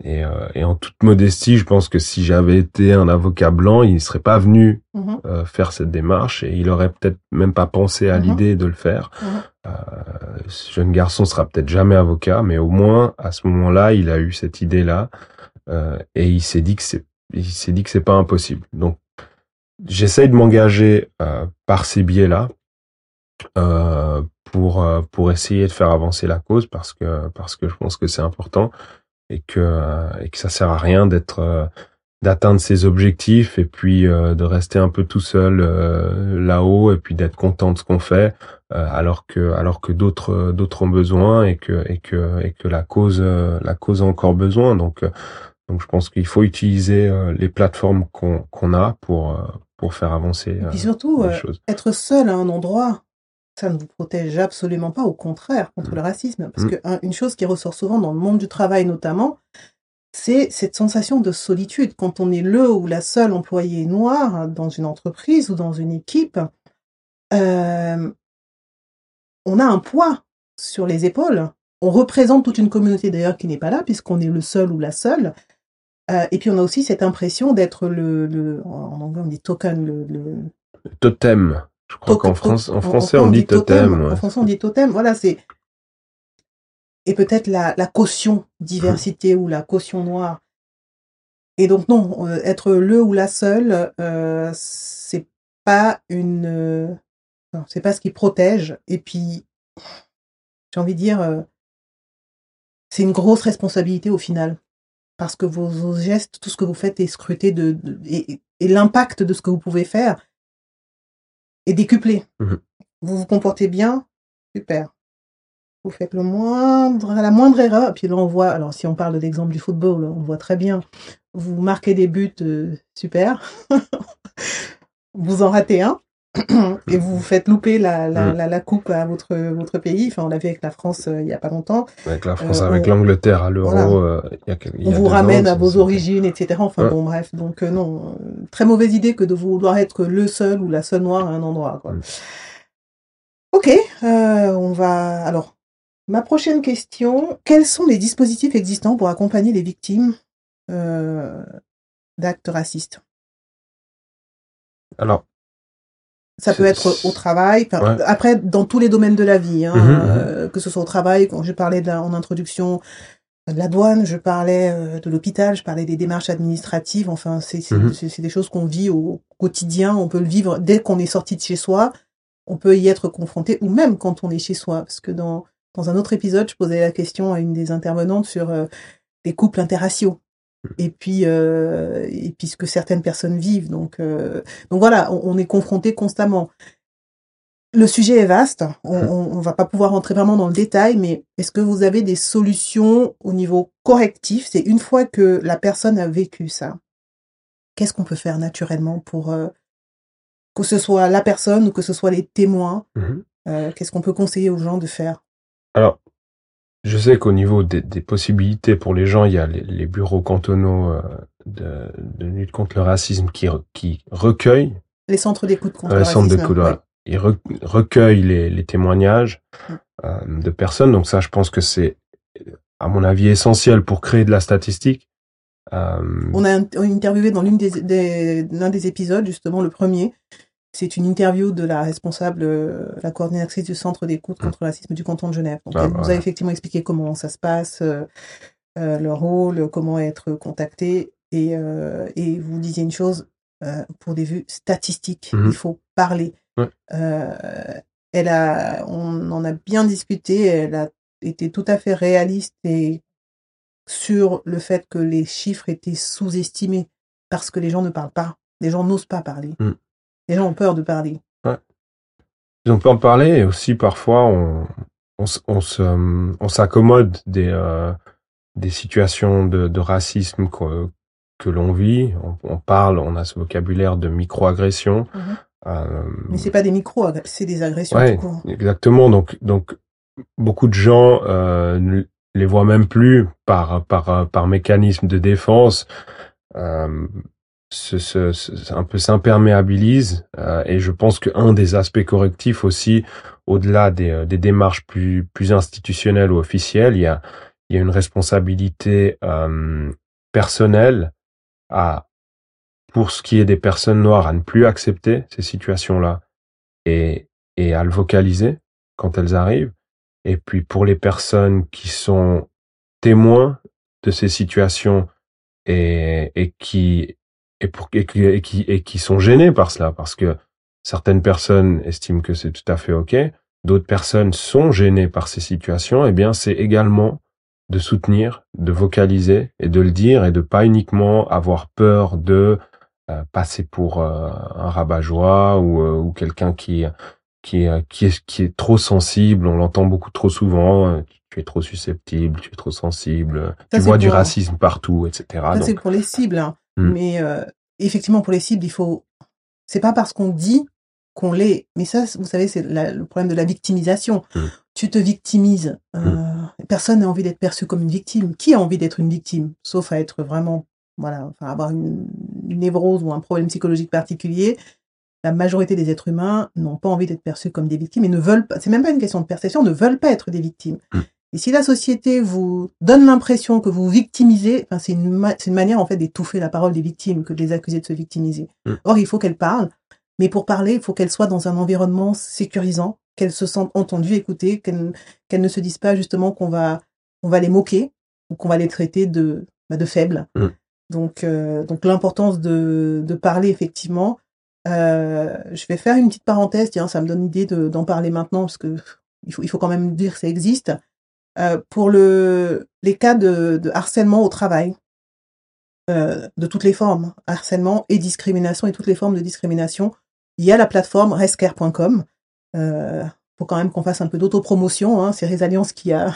Et, euh, et en toute modestie, je pense que si j'avais été un avocat blanc, il ne serait pas venu euh, faire cette démarche et il aurait peut-être même pas pensé à Mhm. l'idée de le faire. Mhm. Euh, ce jeune garçon sera peut-être jamais avocat, mais au moins à ce moment-là, il a eu cette idée-là euh, et il s'est dit que c'est, il s'est dit que c'est pas impossible. Donc, j'essaye de m'engager euh, par ces biais-là euh, pour euh, pour essayer de faire avancer la cause parce que parce que je pense que c'est important et que euh, et que ça sert à rien d'être euh, d'atteindre ses objectifs et puis euh, de rester un peu tout seul euh, là-haut et puis d'être content de ce qu'on fait euh, alors que alors que d'autres d'autres ont besoin et que et que et que la cause euh, la cause a encore besoin donc euh, donc je pense qu'il faut utiliser euh, les plateformes qu'on a pour euh, pour faire avancer Et euh, puis surtout, les choses. être seul à un endroit, ça ne vous protège absolument pas, au contraire, contre Mm. le racisme. Parce Mm. que un- une chose qui ressort souvent dans le monde du travail notamment, c'est cette sensation de solitude. Quand on est le ou la seule employée noire dans une entreprise ou dans une équipe, euh, on a un poids sur les épaules. On représente toute une communauté d'ailleurs qui n'est pas là, puisqu'on est le seul ou la seule. Euh, et puis on a aussi cette impression d'être le, le, en anglais on dit token, le, le, totem je crois qu'en France en français on dit totem, ouais. En français, on dit totem. Voilà, c'est. Et peut-être la, la caution diversité ou la caution noire. Et donc, non, euh, être le ou la seule, euh, c'est pas une. euh, non, c'est pas ce qui protège. Et puis, j'ai envie de dire, c'est une grosse responsabilité au final. Parce que vos, vos gestes, tout ce que vous faites est scruté de, de- et, et l'impact de ce que vous pouvez faire est décuplé. Mhm. Vous vous comportez bien, super. Vous faites le moindre, la moindre erreur, puis là on voit, alors si on parle de l'exemple du football, on voit très bien, vous marquez des buts, euh, super. [LAUGHS] vous en ratez un, et vous vous faites louper la, la, la, la coupe à votre, votre pays. Enfin, on l'a vu avec la France euh, il y a pas longtemps. avec la France Euh, avec l'Angleterre à l'euro voilà. euh, on vous ramène ans, à vos origines, etc. Enfin Ouais. bon, bref. Donc euh, non, très mauvaise idée que de vouloir être le seul ou la seule noire à un endroit. Quoi. Mm. Ok, on va. Alors, ma prochaine question quels sont les dispositifs existants pour accompagner les victimes d'actes racistes? Alors Ça peut être au travail, enfin, Ouais. après dans tous les domaines de la vie, hein, Mhm, mhm. euh, que ce soit au travail, quand je parlais de la- en introduction de la douane, je parlais euh, de l'hôpital, je parlais des démarches administratives, enfin c'est Mhm. c'est- c'est des choses qu'on vit au quotidien, on peut le vivre dès qu'on est sorti de chez soi, on peut y être confronté, ou même quand on est chez soi, parce que dans, dans un autre épisode, je posais la question à une des intervenantes sur euh, les couples interraciaux. Et puis, euh, et puis ce que certaines personnes vivent. Donc, euh, donc voilà, on, on est confronté constamment. Le sujet est vaste. On, on, on va pas pouvoir rentrer vraiment dans le détail, mais est-ce que vous avez des solutions au niveau correctif? C'est une fois que la personne a vécu ça, qu'est-ce qu'on peut faire naturellement pour euh, que ce soit la personne ou que ce soit les témoins euh, Qu'est-ce qu'on peut conseiller aux gens de faire? Alors, je sais qu'au niveau des, des possibilités pour les gens, il y a les, les bureaux cantonaux euh, de, de lutte contre le racisme qui, re- qui recueillent Les centres d'écoute contre euh, le les centres de racisme. ouais. Ils re- recueillent les, les témoignages Mm. euh, de personnes. Donc ça, je pense que c'est, à mon avis, essentiel pour créer de la statistique. Euh, On a in- interviewé dans l'une des, des- l'un des épisodes, justement le premier. C'est une interview de la responsable, euh, la coordinatrice du centre d'écoute contre le racisme du canton de Genève. Donc, Ah, elle bah nous a effectivement expliqué comment ça se passe, euh, euh, leur rôle, comment être contacté. Et, et vous disiez une chose, pour des vues statistiques, Mhm. il faut parler. Ouais. Elle a, on en a bien discuté, elle a été tout à fait réaliste et sur le fait que les chiffres étaient sous-estimés parce que les gens ne parlent pas. Les gens n'osent pas parler. Mm. Les gens ont peur de parler. on peut en parler et aussi parfois on, on, on se, on s'accommode des, euh, des situations de, de racisme que, que l'on vit. On, parle, on a ce vocabulaire de microagression. Mhm. Euh, Mais c'est pas des micros, c'est des agressions Ouais, tout exactement. Donc, donc beaucoup de gens euh, ne les voient même plus par par par mécanisme de défense. Euh, se, se, se- un peu s'imperméabilisent euh, et je pense qu'un des aspects correctifs aussi au-delà des, euh, des démarches plus plus institutionnelles ou officielles il y a il y a une responsabilité euh, personnelle à pour ce qui est des personnes noires à ne plus accepter ces situations-là et et à le vocaliser quand elles arrivent. Et puis pour les personnes qui sont témoins de ces situations et, et qui et pour et qui, et qui et qui sont gênés par cela parce que certaines personnes estiment que c'est tout à fait ok d'autres personnes sont gênées par ces situations et bien c'est également de soutenir de vocaliser et de le dire et de pas uniquement avoir peur de euh, passer pour euh, un rabat-joie ou, euh, ou quelqu'un qui qui est, qui est qui est trop sensible on l'entend beaucoup trop souvent euh, tu es trop susceptible tu es trop sensible tu vois du racisme partout etc Ça, c'est pour les cibles. hein. Mm. Mais euh, effectivement, pour les cibles, il faut. C'est pas parce qu'on dit qu'on l'est. Mais ça, vous savez, c'est le problème de la victimisation. Mm. Tu te victimises. Euh, Personne n'a envie d'être perçu comme une victime. Qui a envie d'être une victime Sauf à être vraiment, voilà, enfin, avoir une, une névrose ou un problème psychologique particulier? La majorité des êtres humains n'ont pas envie d'être perçus comme des victimes et ne veulent pas. C'est même pas une question de perception, ne veulent pas être des victimes. Et si la société vous donne l'impression que vous victimisez, enfin, c'est une, ma- c'est une manière en fait d'étouffer la parole des victimes que de les accuser de se victimiser. Mm. Or, il faut qu'elles parlent, mais pour parler, il faut qu'elles soient dans un environnement sécurisant, qu'elles se sentent entendues, écoutées, qu'elles ne se disent pas justement qu'on va, on va les moquer ou qu'on va les traiter de, bah, de faibles. Mm. Donc, euh, donc l'importance de, de parler effectivement. Euh, je vais faire une petite parenthèse, tiens, ça me donne l'idée de- d'en parler maintenant parce que il faut, il faut quand même dire que ça existe. Euh, pour le, les cas de, de harcèlement au travail, euh, de toutes les formes, harcèlement et discrimination et toutes les formes de discrimination, il y a la plateforme rescare.com. Euh, faut quand même qu'on fasse un peu d'autopromotion. Hein, c'est Résalliance qui a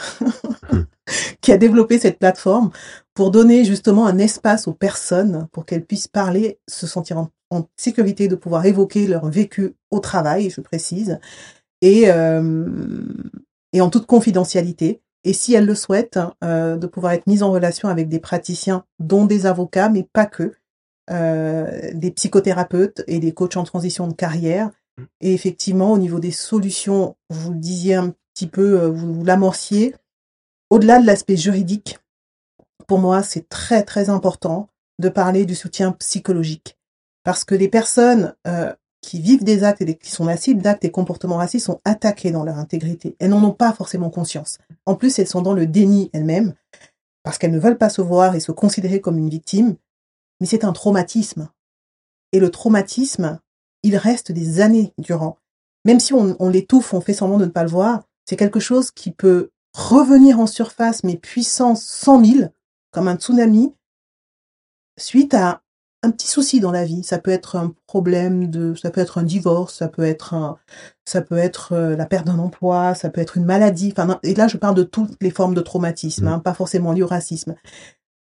[LAUGHS] qui a développé cette plateforme pour donner justement un espace aux personnes pour qu'elles puissent parler, se sentir en, en sécurité, de pouvoir évoquer leur vécu au travail, je précise, et euh, et en toute confidentialité. Et si elles le souhaitent, euh, de pouvoir être mises en relation avec des praticiens, dont des avocats, mais pas que, euh, des psychothérapeutes et des coachs en transition de carrière. Et effectivement, au niveau des solutions, vous le disiez un petit peu, euh, vous, vous l'amorciez, au-delà de l'aspect juridique, pour moi, c'est très très important de parler du soutien psychologique. Parce que les personnes euh, qui vivent des actes et des- qui sont la cible d'actes et comportements racistes sont attaquées dans leur intégrité. Elles n'en ont pas forcément conscience. En plus, elles sont dans le déni elles-mêmes, parce qu'elles ne veulent pas se voir et se considérer comme une victime. Mais c'est un traumatisme. Et le traumatisme, il reste des années durant. Même si on, on l'étouffe, on fait semblant de ne pas le voir, c'est quelque chose qui peut revenir en surface, mais puissance 100 000, comme un tsunami, suite à un petit souci dans la vie. Ça peut être un problème de, ça peut être un divorce, ça peut être un, ça peut être euh, la perte d'un emploi, ça peut être une maladie. Enfin, et là, je parle de toutes les formes de traumatisme, Mm. hein, pas forcément liées au racisme.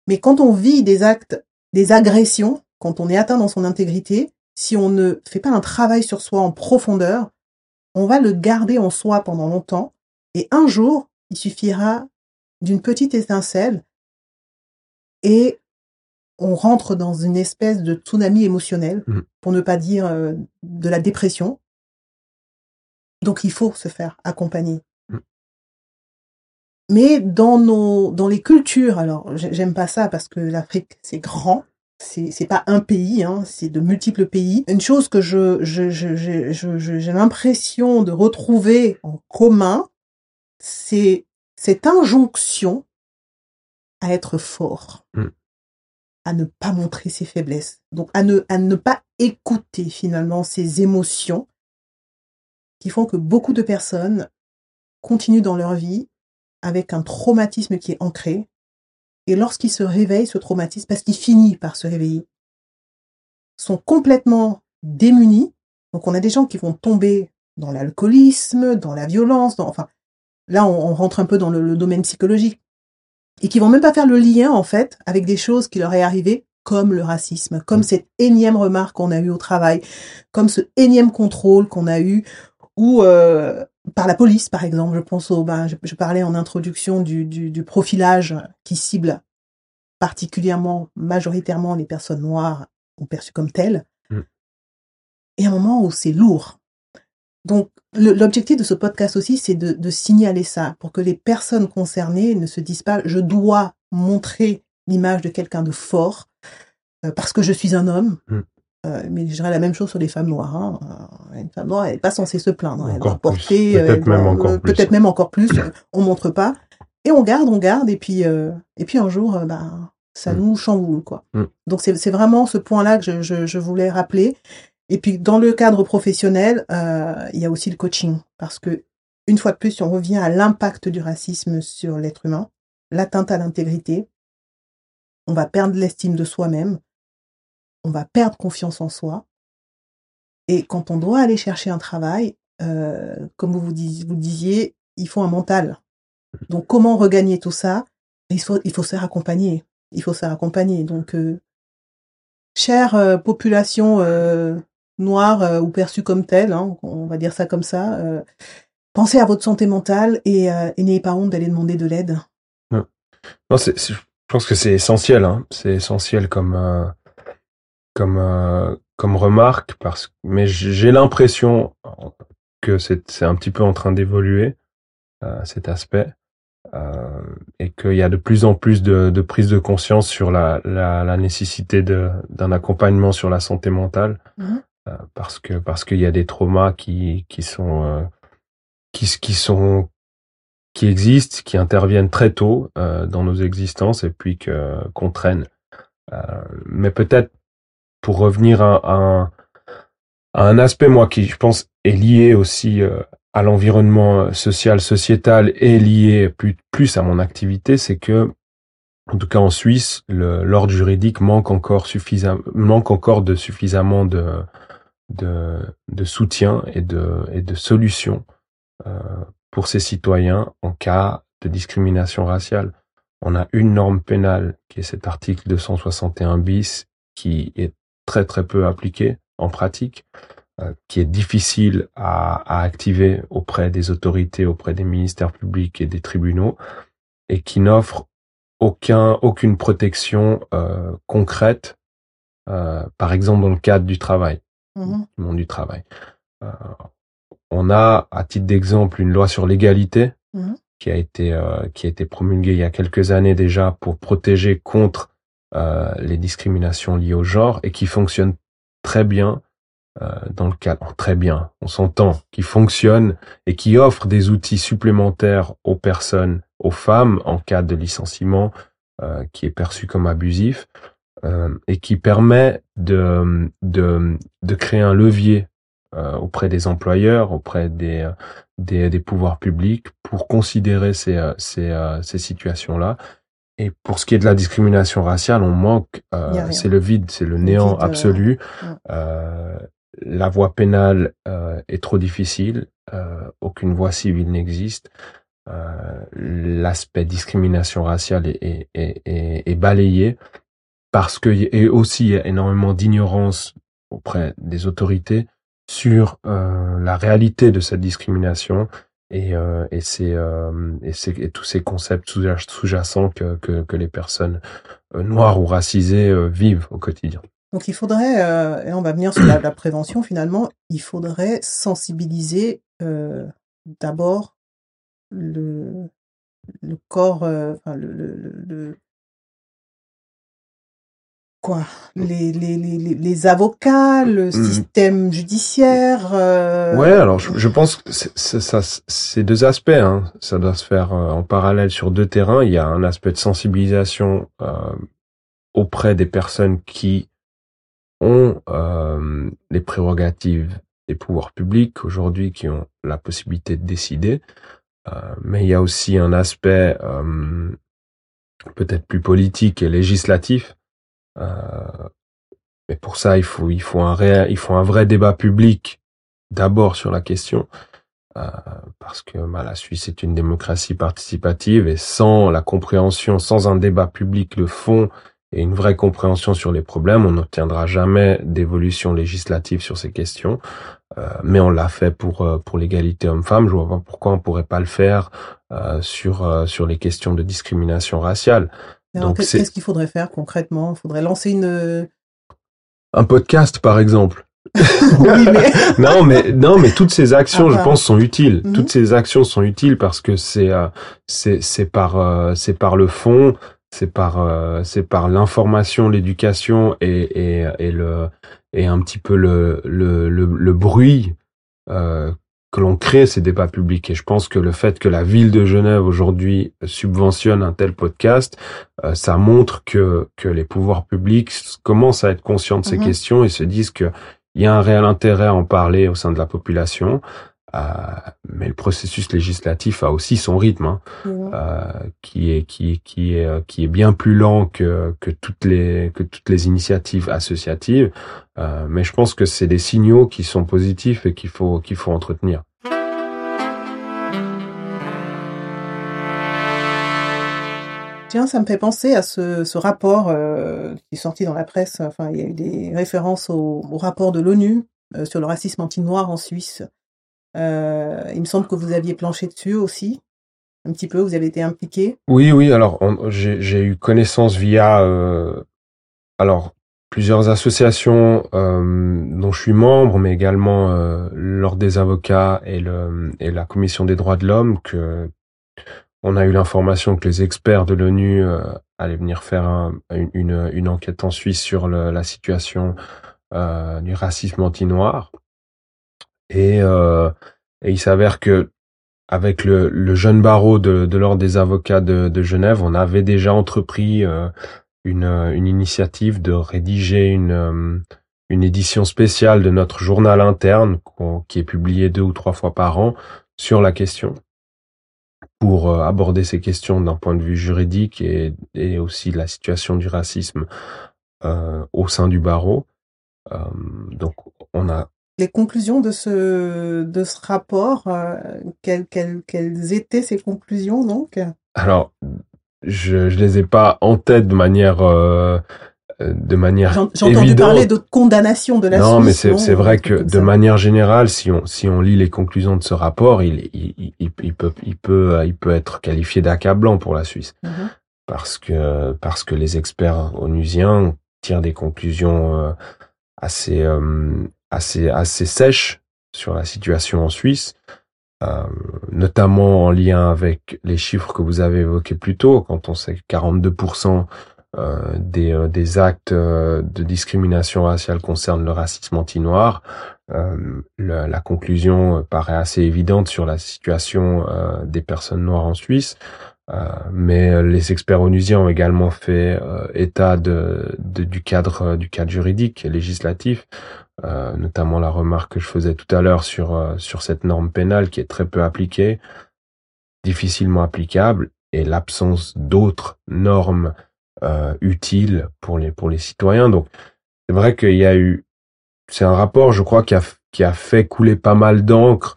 Mais quand on vit des actes, des agressions, quand on est atteint dans son intégrité, si on ne fait pas un travail sur soi en profondeur, on va le garder en soi pendant longtemps. Et un jour, il suffira d'une petite étincelle et on rentre dans une espèce de tsunami émotionnel, Mm. pour ne pas dire euh, de la dépression. Donc il faut se faire accompagner. mais dans nos, dans les cultures, alors j'aime pas ça parce que l'Afrique c'est grand, c'est pas un pays, hein, c'est de multiples pays. Une chose que je je je j'ai l'impression de retrouver en commun, c'est cette injonction à être fort, mm. À ne pas montrer ses faiblesses, donc à ne pas écouter finalement ses émotions, qui font que beaucoup de personnes continuent dans leur vie avec un traumatisme qui est ancré, et lorsqu'il se réveille, ce traumatisme, parce qu'il finit par se réveiller, sont complètement démunis. Donc on a des gens qui vont tomber dans l'alcoolisme, dans la violence, dans, enfin, là on, rentre un peu dans le, domaine psychologique, et qui vont même pas faire le lien en fait avec des choses qui leur est arrivé comme le racisme, comme mmh. cette énième remarque qu'on a eue au travail, comme ce énième contrôle qu'on a eu, ou euh, par la police, par exemple. Je pense au, ben, je, parlais en introduction du, du, du, profilage qui cible particulièrement, majoritairement les personnes noires ou perçues comme telles. Mm. Et un moment où c'est lourd. Donc, l'objectif de ce podcast aussi, c'est de, de, signaler ça pour que les personnes concernées ne se disent pas je dois montrer l'image de quelqu'un de fort euh, parce que je suis un homme. Mm. Euh, mais je dirais la même chose sur les femmes noires. Hein. Euh, une femme noire, elle n'est pas censée se plaindre. Elle doit porter, peut-être même encore plus. Peut-être même encore plus. on montre pas. Et on garde, on garde, et puis et puis un jour, bah, ça mm. nous chamboule quoi. Mm. Donc c'est vraiment ce point-là que je, je, je, voulais rappeler. Et puis dans le cadre professionnel, il y a aussi le coaching parce que une fois de plus, on revient à l'impact du racisme sur l'être humain, l'atteinte à l'intégrité, on va perdre l'estime de soi-même, on va perdre confiance en soi. Et quand on doit aller chercher un travail, euh, comme vous vous, disiez, il faut un mental. Donc comment regagner tout ça? Il faut, il faut se faire accompagner. Il faut se faire accompagner. Donc, euh, chère euh, population noire ou perçue comme telle, hein, on va dire ça comme ça, pensez à votre santé mentale et, n'ayez pas honte d'aller demander de l'aide. Non, je pense que c'est essentiel. Hein. C'est essentiel comme comme euh, comme remarque parce mais j'ai l'impression que c'est un petit peu en train d'évoluer euh, cet aspect euh, et qu'il y a de plus en plus de, de prise de conscience sur la, la, la nécessité d'un accompagnement sur la santé mentale mmh euh, parce que parce qu'il y a des traumas qui qui sont euh, qui qui sont qui existent qui interviennent très tôt dans nos existences et puis que qu'on traîne. Mais peut-être pour revenir à, un aspect, moi, qui, je pense, est lié aussi euh, à l'environnement euh, social, sociétal et lié plus, plus à mon activité, c'est que, en tout cas en Suisse, l'ordre juridique manque encore suffisamment, manque encore de suffisamment de, de, de soutien et de, et de solutions euh, pour ces citoyens en cas de discrimination raciale. On a une norme pénale qui est cet article 261 bis qui est très très peu appliqué en pratique, euh, qui est difficile à, à, activer auprès des autorités, auprès des ministères publics et des tribunaux, et qui n'offre aucun, aucune protection euh, concrète, euh, par exemple dans le cadre du travail, mmh du monde du travail. Euh, on a, à titre d'exemple, une loi sur l'égalité mmh qui a été euh, qui a été promulguée il y a quelques années déjà pour protéger contre euh, les discriminations liées au genre et qui fonctionne très bien euh, dans le cadre, très bien, on s'entend, qui fonctionne et qui offre des outils supplémentaires aux personnes, aux femmes en cas de licenciement euh, qui est perçu comme abusif et qui permet de, de, de créer un levier auprès des employeurs, auprès des, des, des, pouvoirs publics pour considérer ces, ces, ces situations-là et pour ce qui est de la discrimination raciale, on manque, euh, c'est le vide, c'est le, néant euh, absolu. Euh, la voie pénale euh, est trop difficile, euh, aucune voie civile n'existe. L'aspect discrimination raciale est, est, est, est, balayé parce que et aussi il y a énormément d'ignorance auprès des autorités sur la réalité de cette discrimination et, euh, et, c'est, euh, et, c'est, et tous ces concepts sous-jacents que, que, les personnes euh, noires ou racisées euh, vivent au quotidien. Donc il faudrait, et on va venir sur la, la, prévention finalement, il faudrait sensibiliser d'abord le, le corps, euh, enfin, le, le, quoi les, les, les, les avocats, le mmh. système judiciaire. Euh... Ouais, alors je, je pense que c'est ça, c'est deux aspects. Hein. Ça doit se faire euh, en parallèle sur deux terrains. Il y a un aspect de sensibilisation euh, auprès des personnes qui ont euh, les prérogatives des pouvoirs publics aujourd'hui, qui ont la possibilité de décider. Mais il y a aussi un aspect peut-être plus politique et législatif. Euh, mais pour ça, il faut, il faut un il faut un vrai débat public d'abord sur la question, euh, parce que bah, la Suisse est une démocratie participative et sans la compréhension, sans un débat public, le fond et une vraie compréhension sur les problèmes, on n'obtiendra jamais d'évolution législative sur ces questions. Euh, mais on l'a fait pour euh, pour l'égalité homme-femme. Je vois pas pourquoi on pourrait pas le faire euh, sur sur les questions de discrimination raciale. Qu'est-ce qu'il faudrait faire concrètement? Il faudrait lancer une un podcast par exemple. [LAUGHS] oui, mais... [LAUGHS] non, mais non, mais toutes ces actions, je pense, sont utiles. Mhm. Toutes ces actions sont utiles parce que c'est c'est par c'est par le fond, c'est par c'est par l'information, l'éducation et, et et le et un petit peu le, le, le, bruit euh, que l'on crée ces débats publics. Et je pense que le fait que la ville de Genève aujourd'hui subventionne un tel podcast, euh, ça montre que, que les pouvoirs publics commencent à être conscients de ces mm-hmm. questions et se disent qu'il y a un réel intérêt à en parler au sein de la population. Euh, mais le processus législatif a aussi son rythme, hein, euh, qui est qui qui est qui est bien plus lent que que toutes les que toutes les initiatives associatives. Euh, mais je pense que c'est des signaux qui sont positifs et qu'il faut qu'il faut entretenir. Tiens, ça me fait penser à ce, ce rapport euh, qui est sorti dans la presse. Enfin, il y a eu des références au, au rapport de l'ONU euh, sur le racisme anti-noir en Suisse. Euh, il me semble que vous aviez planché dessus aussi, un petit peu, vous avez été impliqué. Oui, oui, alors j'ai eu connaissance via euh, alors plusieurs associations euh, dont je suis membre, mais également euh, l'Ordre des avocats et, le, et la Commission des droits de l'homme, que on a eu l'information que les experts de l'ONU euh, allaient venir faire une, une, enquête en Suisse sur le, la situation euh, du racisme anti-noir. Et, euh, et il s'avère que avec le, le, jeune barreau de, de l'ordre des avocats de, de, Genève, on avait déjà entrepris euh, une, une, initiative de rédiger une, euh, une édition spéciale de notre journal interne qui est publié deux ou trois fois par an sur la question pour euh, aborder ces questions d'un point de vue juridique et, et aussi la situation du racisme euh, au sein du barreau. Euh, donc on a les conclusions de ce, de ce rapport, euh, quelles, quelles, quelles, étaient ces conclusions donc? Alors, je ne les ai pas en tête de manière... Euh, de manière J'ai entendu parler de condamnation de la Non, mais c'est vrai que de manière générale, si on si on lit les conclusions de ce rapport, il il, il, il peut il peut il peut être qualifié d'accablant pour la Suisse. Mm -hmm. parce que parce que les experts onusiens tirent des conclusions euh, assez euh, assez assez sèche sur la situation en Suisse, euh, notamment en lien avec les chiffres que vous avez évoqués plus tôt, quand on sait que 42% euh, des, euh, des actes euh, de discrimination raciale concernent le racisme anti-noir. Euh, la conclusion paraît assez évidente sur la situation des personnes noires en Suisse. Euh, mais les experts onusiens ont également fait euh, état de, de, du cadre du cadre juridique et législatif euh, notamment la remarque que je faisais tout à l'heure sur, euh, sur cette norme pénale qui est très peu appliquée, difficilement applicable, et l'absence d'autres normes euh, utiles pour les, pour les citoyens. Donc, c'est vrai qu'il y a eu, c'est un rapport, je crois, qui a, qui a fait couler pas mal d'encre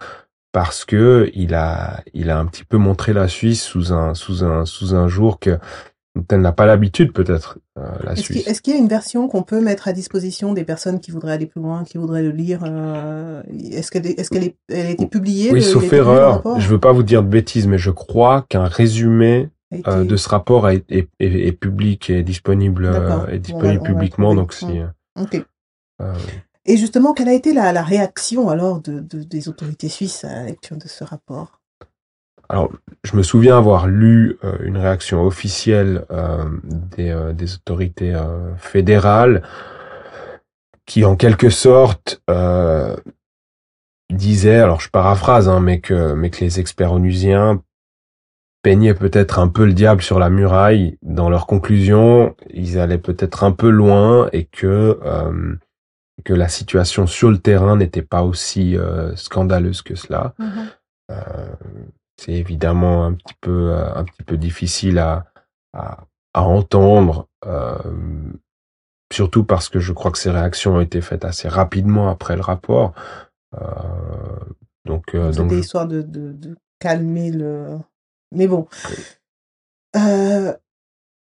parce que il a, il a un petit peu montré la Suisse sous un, sous un, sous un jour que elle n'a pas l'habitude peut-être, euh, la est-ce Suisse. Est-ce qu'il y a une version qu'on peut mettre à disposition des personnes qui voudraient aller plus loin, qui voudraient le lire euh, Est-ce qu'elle est, est, qu'elle est, elle a été publiée Oui, sauf erreur. Je veux pas vous dire de bêtises, mais je crois qu'un résumé euh, de ce rapport est, est, est, public et disponible, est disponible publiquement. donc si. Okay. Euh, et justement, quelle a été la, la réaction alors de, de, des autorités suisses à la lecture de ce rapport? Alors, je me souviens avoir lu euh, une réaction officielle euh, des, euh, des, autorités fédérales qui, en quelque sorte, disait, alors je paraphrase, hein, mais que mais que les experts onusiens peignaient peut-être un peu le diable sur la muraille dans leurs conclusions. Ils allaient peut-être un peu loin et que que la situation sur le terrain n'était pas aussi scandaleuse que cela. Mm-hmm. C'est évidemment un petit peu euh, un petit peu difficile à à, à entendre euh, surtout parce que je crois que ces réactions ont été faites assez rapidement après le rapport. Euh, donc euh, donc histoire de, de, de, calmer le mais bon. Euh,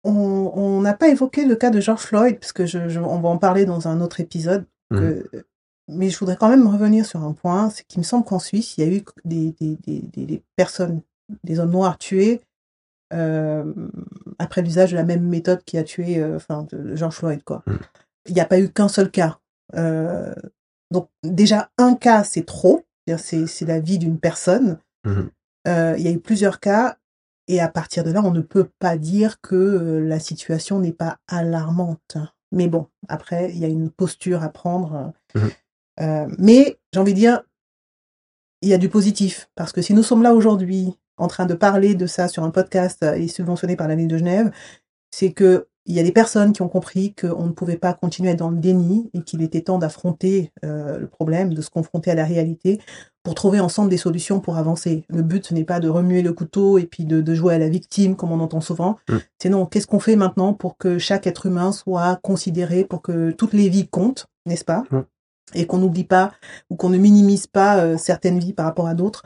on n'a pas évoqué le cas de George Floyd parce que je, je, on va en parler dans un autre épisode mmh. mais je voudrais quand même revenir sur un point, c'est qu'il me semble qu'en Suisse, il y a eu des, des, des, des personnes, des hommes noirs tués euh, après l'usage de la même méthode qui a tué euh, enfin, George Floyd. Quoi. Mm. Il n'y a pas eu qu'un seul cas. Euh, donc déjà, un cas, c'est trop. C'est la vie d'une personne. Mm-hmm. Euh, il y a eu plusieurs cas. Et à partir de là, on ne peut pas dire que la situation n'est pas alarmante. Mais bon, après, il y a une posture à prendre. Mm-hmm. Euh, mais j'ai envie de dire, il y a du positif. Parce que si nous sommes là aujourd'hui en train de parler de ça sur un podcast euh, et subventionné par la ville de Genève, c'est que il y a des personnes qui ont compris qu'on ne pouvait pas continuer dans le déni et qu'il était temps d'affronter euh, le problème, de se confronter à la réalité pour trouver ensemble des solutions pour avancer. Le but, ce n'est pas de remuer le couteau et puis de, de jouer à la victime, comme on entend souvent. Mm. C'est non, qu'est-ce qu'on fait maintenant pour que chaque être humain soit considéré, pour que toutes les vies comptent, n'est-ce pas? Mm et qu'on n'oublie pas ou qu'on ne minimise pas euh, certaines vies par rapport à d'autres,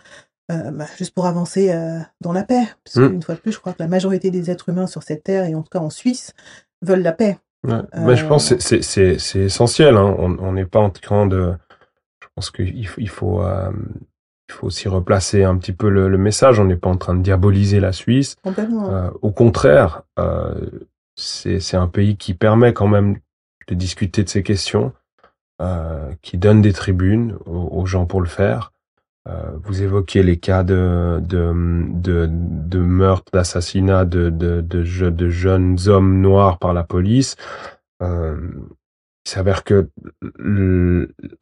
euh, bah, juste pour avancer euh, dans la paix. Parce mmh. qu'une fois de plus, je crois que la majorité des êtres humains sur cette terre, et en tout cas en Suisse, veulent la paix. Ouais. Mais je pense que c'est essentiel. Hein. On n'est pas en train de... Je pense qu'il faut, il faut, il faut aussi replacer un petit peu le, le message. On n'est pas en train de diaboliser la Suisse. Complètement. au contraire, c'est un pays qui permet quand même de discuter de ces questions. Euh, qui donne des tribunes aux, gens pour le faire. Euh, vous évoquez les cas de, de, de, de meurtre, d'assassinat de, de, de, de, jeunes hommes noirs par la police. Euh, il s'avère que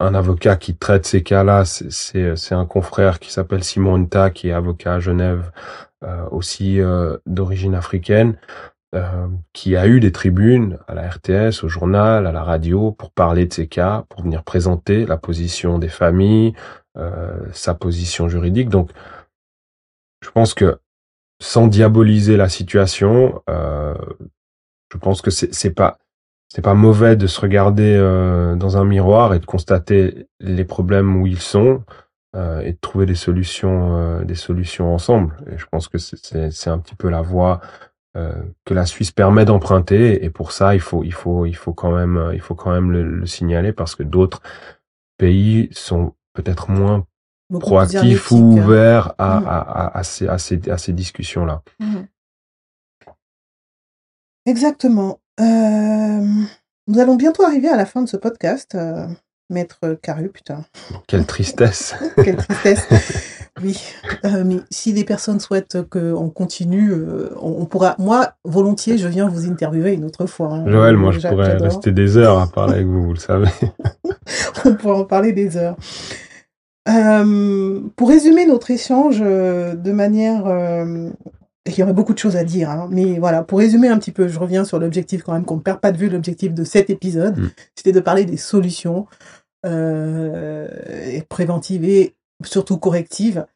un avocat qui traite ces cas-là, c'est un confrère qui s'appelle Simon Nta, qui est avocat à Genève, euh, aussi euh, d'origine africaine. Euh, qui a eu des tribunes à la RTS, au journal, à la radio pour parler de ces cas, pour venir présenter la position des familles, sa position juridique. Donc, je pense que sans diaboliser la situation, euh, je pense que c'est pas c'est pas mauvais de se regarder euh, dans un miroir et de constater les problèmes où ils sont euh, et de trouver des solutions des solutions ensemble. Et je pense que c'est un petit peu la voie euh, que la Suisse permet d'emprunter et pour ça il faut il faut il faut quand même il faut quand même le, signaler parce que d'autres pays sont peut-être moins proactifs ou hein. ouverts à, mmh. à, à, à, ces, à, ces, à ces discussions là. Mmh. Exactement. Euh, nous allons bientôt arriver à la fin de ce podcast. Euh, Maître Caru, putain. Quelle tristesse. [LAUGHS] Quelle tristesse. Oui, euh, mais si les personnes souhaitent qu'on continue, euh, on, pourra. Moi, volontiers, je viens vous interviewer une autre fois. Hein. Joël, moi, je pourrais rester des heures à parler avec vous, vous le savez. [LAUGHS] on pourrait en parler des heures. Euh, pour résumer notre échange euh, de manière, euh, il y aurait beaucoup de choses à dire, hein, mais voilà, pour résumer un petit peu, je reviens sur l'objectif quand même qu'on ne perd pas de vue l'objectif de cet épisode, mm. c'était de parler des solutions euh, préventives et surtout corrective.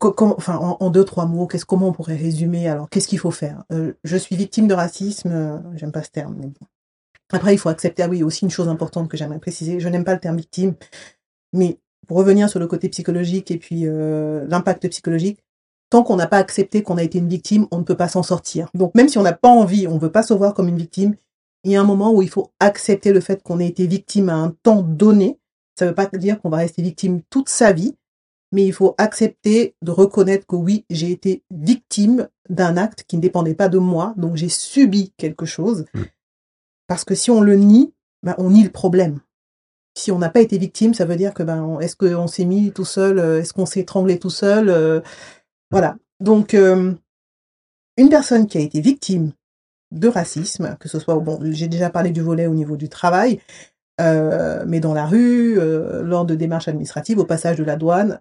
enfin, en, deux trois mots, qu'est-ce comment on pourrait résumer Alors, qu'est-ce qu'il faut faire? Euh, Je suis victime de racisme. Euh, j'aime pas ce terme. Mais bon. Après, il faut accepter. Ah oui, aussi une chose importante que j'aimerais préciser. Je n'aime pas le terme victime, mais pour revenir sur le côté psychologique et puis euh, l'impact psychologique, tant qu'on n'a pas accepté qu'on a été une victime, on ne peut pas s'en sortir. Donc même si on n'a pas envie, on veut pas se voir comme une victime, il y a un moment où il faut accepter le fait qu'on ait été victime à un temps donné ça ne veut pas dire qu'on va rester victime toute sa vie, mais il faut accepter de reconnaître que oui, j'ai été victime d'un acte qui ne dépendait pas de moi, donc j'ai subi quelque chose. Mm. Parce que si on le nie, ben, on nie le problème. Si on n'a pas été victime, ça veut dire que ben, est-ce qu'on s'est mis tout seul, euh, est-ce qu'on s'est étranglé tout seul, euh, Voilà. Donc, euh, une personne qui a été victime de racisme, que ce soit, bon, j'ai déjà parlé du volet au niveau du travail, euh, mais dans la rue, lors de démarches administratives, au passage de la douane,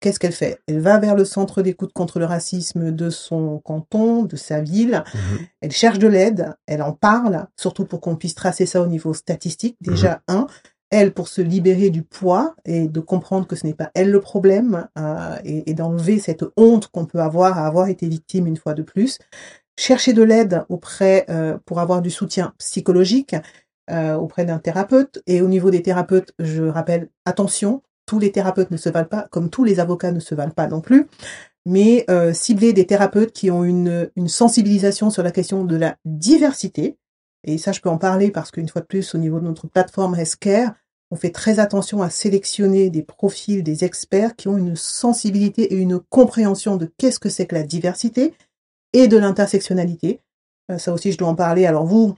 qu'est-ce qu'elle fait? Elle va vers le centre d'écoute contre le racisme de son canton, de sa ville. Mhm. Elle cherche de l'aide, elle en parle, surtout pour qu'on puisse tracer ça au niveau statistique. Déjà, un, elle, pour se libérer du poids et de comprendre que ce n'est pas elle le problème euh, et, et d'enlever cette honte qu'on peut avoir à avoir été victime une fois de plus. Chercher de l'aide auprès euh, pour avoir du soutien psychologique euh, auprès d'un thérapeute. Et au niveau des thérapeutes, je rappelle, attention, tous les thérapeutes ne se valent pas, comme tous les avocats ne se valent pas non plus, mais euh, cibler des thérapeutes qui ont une, une sensibilisation sur la question de la diversité. Et ça, je peux en parler parce qu'une fois de plus, au niveau de notre plateforme Healthcare, on fait très attention à sélectionner des profils, des experts qui ont une sensibilité et une compréhension de qu'est-ce que c'est que la diversité et de l'intersectionnalité. Euh, ça aussi, je dois en parler. Alors vous,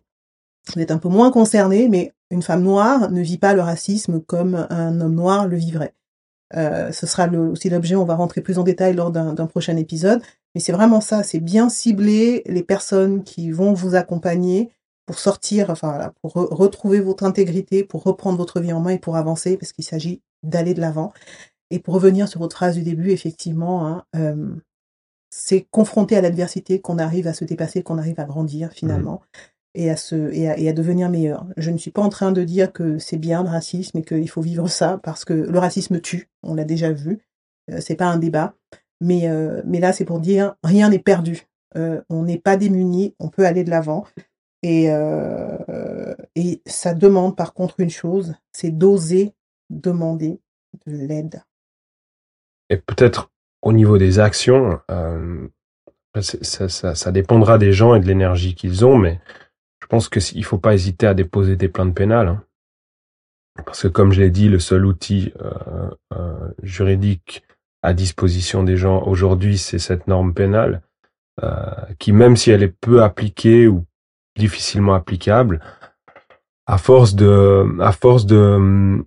vous êtes un peu moins concerné, mais une femme noire ne vit pas le racisme comme un homme noir le vivrait. Euh, ce sera aussi l'objet, on va rentrer plus en détail lors d'un prochain épisode. Mais c'est vraiment ça, c'est bien cibler les personnes qui vont vous accompagner pour sortir, enfin voilà, pour re retrouver votre intégrité, pour reprendre votre vie en main et pour avancer, parce qu'il s'agit d'aller de l'avant. Et pour revenir sur votre phrase du début, effectivement, hein, euh, c'est confronté à l'adversité qu'on arrive à se dépasser, qu'on arrive à grandir finalement. Et à, se, et, à, et à devenir meilleur. Je ne suis pas en train de dire que c'est bien le racisme et qu'il faut vivre ça parce que le racisme tue, on l'a déjà vu, euh, c'est pas un débat. Mais, euh, mais là, c'est pour dire rien n'est perdu. Euh, on n'est pas démuni, on peut aller de l'avant. Et, euh, et ça demande par contre une chose, c'est d'oser demander de l'aide. Et peut-être au niveau des actions, euh, ça, ça, ça, dépendra des gens et de l'énergie qu'ils ont, mais je pense qu'il faut pas hésiter à déposer des plaintes pénales. Hein. Parce que comme je l'ai dit, le seul outil euh, euh, juridique à disposition des gens aujourd'hui, c'est cette norme pénale, euh, qui même si elle est peu appliquée ou difficilement applicable, à force de, force de,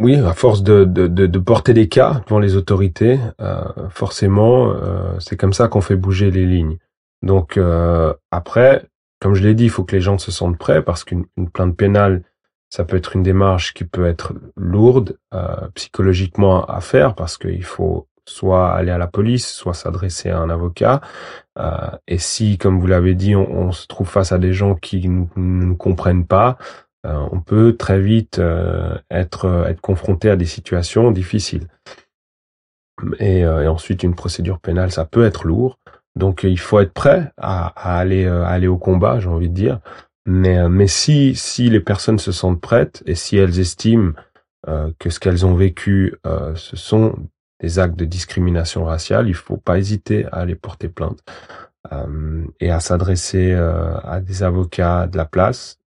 oui, à force de, de, porter des cas devant les autorités, euh, forcément, euh, c'est comme ça qu'on fait bouger les lignes. Donc euh, après, comme je l'ai dit, il faut que les gens se sentent prêts parce qu'une plainte pénale, ça peut être une démarche qui peut être lourde psychologiquement à faire parce qu'il faut soit aller à la police, soit s'adresser à un avocat. Euh, et si, comme vous l'avez dit, on, se trouve face à des gens qui ne nous, comprennent pas, euh, on peut très vite euh, être, être confronté à des situations difficiles. Et, ensuite, une procédure pénale, ça peut être lourd. Donc, il faut être prêt à, aller, au combat, j'ai envie de dire. Mais, si, les personnes se sentent prêtes et si elles estiment euh, que ce qu'elles ont vécu, euh, ce sont des actes de discrimination raciale, il faut pas hésiter à aller porter plainte euh, et à s'adresser euh, à des avocats de la place.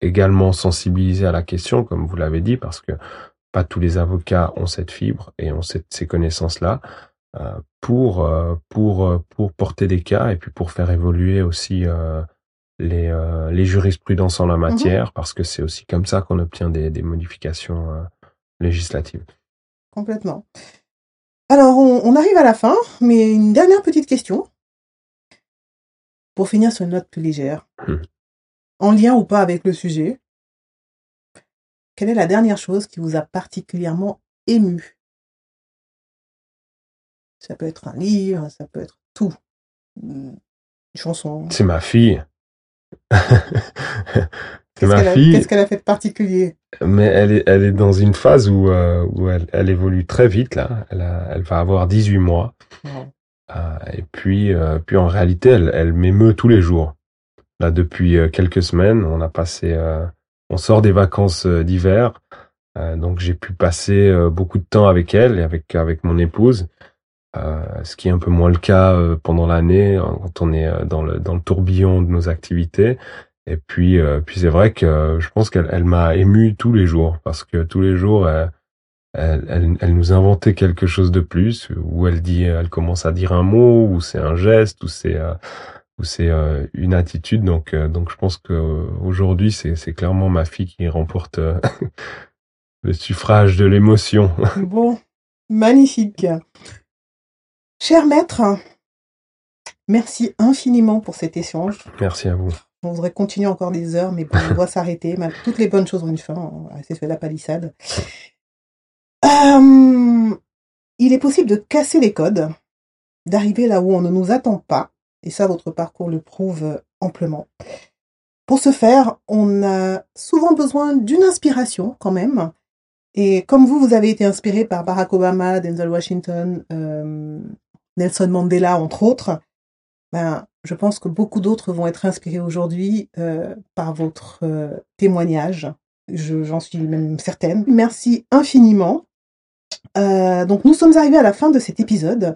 Également sensibiliser à la question, comme vous l'avez dit, parce que pas tous les avocats ont cette fibre et ont cette, ces connaissances-là euh, pour pour pour porter des cas et puis pour faire évoluer aussi les les jurisprudences en la mmh matière, parce que c'est aussi comme ça qu'on obtient des, des modifications législatives. Complètement. Alors, on, on, arrive à la fin, mais une dernière petite question. Pour finir sur une note plus légère. Mmh. En lien ou pas avec le sujet, quelle est la dernière chose qui vous a particulièrement ému? Ça peut être un livre, ça peut être tout. Une chanson. C'est ma fille. [LAUGHS] Qu'est-ce qu'elle a, qu'est-ce qu'elle a fait de particulier? Mais elle est, elle est dans une phase où, euh, où elle, elle, évolue très vite là. Elle, a, elle va avoir 18 mois. Ouais. Euh, et puis, euh, puis en réalité, elle, elle m'émeut tous les jours. Là, depuis quelques semaines, on a passé, on sort des vacances d'hiver, donc j'ai pu passer beaucoup de temps avec elle et avec avec mon épouse. ce qui est un peu moins le cas pendant l'année quand on est dans le dans le tourbillon de nos activités. Et puis, euh, puis c'est vrai que je pense qu'elle elle, m'a ému tous les jours parce que tous les jours, elle, elle, elle, nous inventait quelque chose de plus, où elle dit, elle commence à dire un mot, ou c'est un geste, ou c'est euh, ou c'est euh, une attitude. Donc, euh, donc je pense que aujourd'hui, c'est c'est clairement ma fille qui remporte [LAUGHS] le suffrage de l'émotion. [LAUGHS] Bon, Magnifique. Cher maître, merci infiniment pour cet échange. Merci à vous. On voudrait continuer encore des heures, mais on doit s'arrêter. Toutes les bonnes choses ont une fin. C'est fait la palissade. Euh, il est possible de casser les codes, d'arriver là où on ne nous attend pas. Et ça, votre parcours le prouve amplement. Pour ce faire, on a souvent besoin d'une inspiration quand même. Et comme vous, vous avez été inspiré par Barack Obama, Denzel Washington, euh, Nelson Mandela, entre autres, ben, je pense que beaucoup d'autres vont être inspirés aujourd'hui euh, par votre euh, témoignage. J'en suis même certaine. Merci infiniment. Euh, donc nous sommes arrivés à la fin de cet épisode.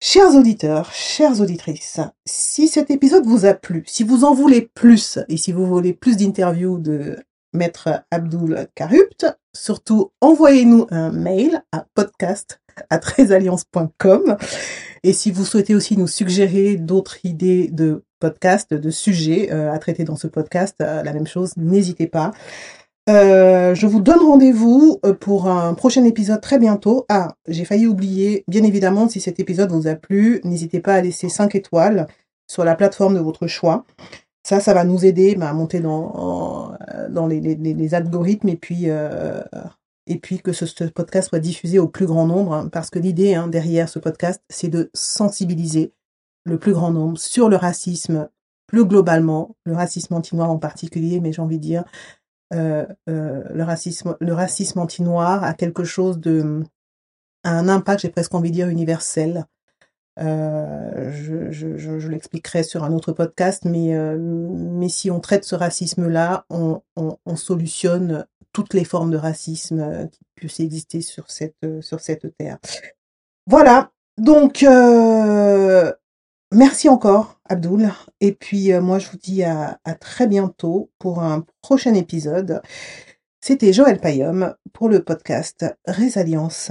Chers auditeurs, chères auditrices, si cet épisode vous a plu, si vous en voulez plus et si vous voulez plus d'interviews de Maître Abdul Karupt, surtout envoyez-nous un mail à podcast à [LAUGHS] et si vous souhaitez aussi nous suggérer d'autres idées de podcasts, de sujets euh, à traiter dans ce podcast, euh, la même chose, n'hésitez pas. Euh, je vous donne rendez-vous pour un prochain épisode très bientôt. Ah, j'ai failli oublier, bien évidemment, si cet épisode vous a plu, n'hésitez pas à laisser 5 étoiles sur la plateforme de votre choix. Ça, ça va nous aider bah, à monter dans, les, algorithmes et puis et puis que ce, podcast soit diffusé au plus grand nombre, hein, parce que l'idée hein, derrière ce podcast, c'est de sensibiliser le plus grand nombre sur le racisme plus globalement, le racisme anti-noir en particulier, mais j'ai envie de dire euh, euh, le racisme, le racisme anti-noir a quelque chose de, un impact, j'ai presque envie de dire universel. Euh, je, je, je, l'expliquerai sur un autre podcast, mais, mais si on traite ce racisme-là, on, on, on, solutionne toutes les formes de racisme euh, qui puissent exister sur cette, euh, sur cette terre. Voilà, donc euh, merci encore Abdul. Et puis moi je vous dis à, à, très bientôt pour un prochain épisode. C'était Joël Payom pour le podcast Résalience.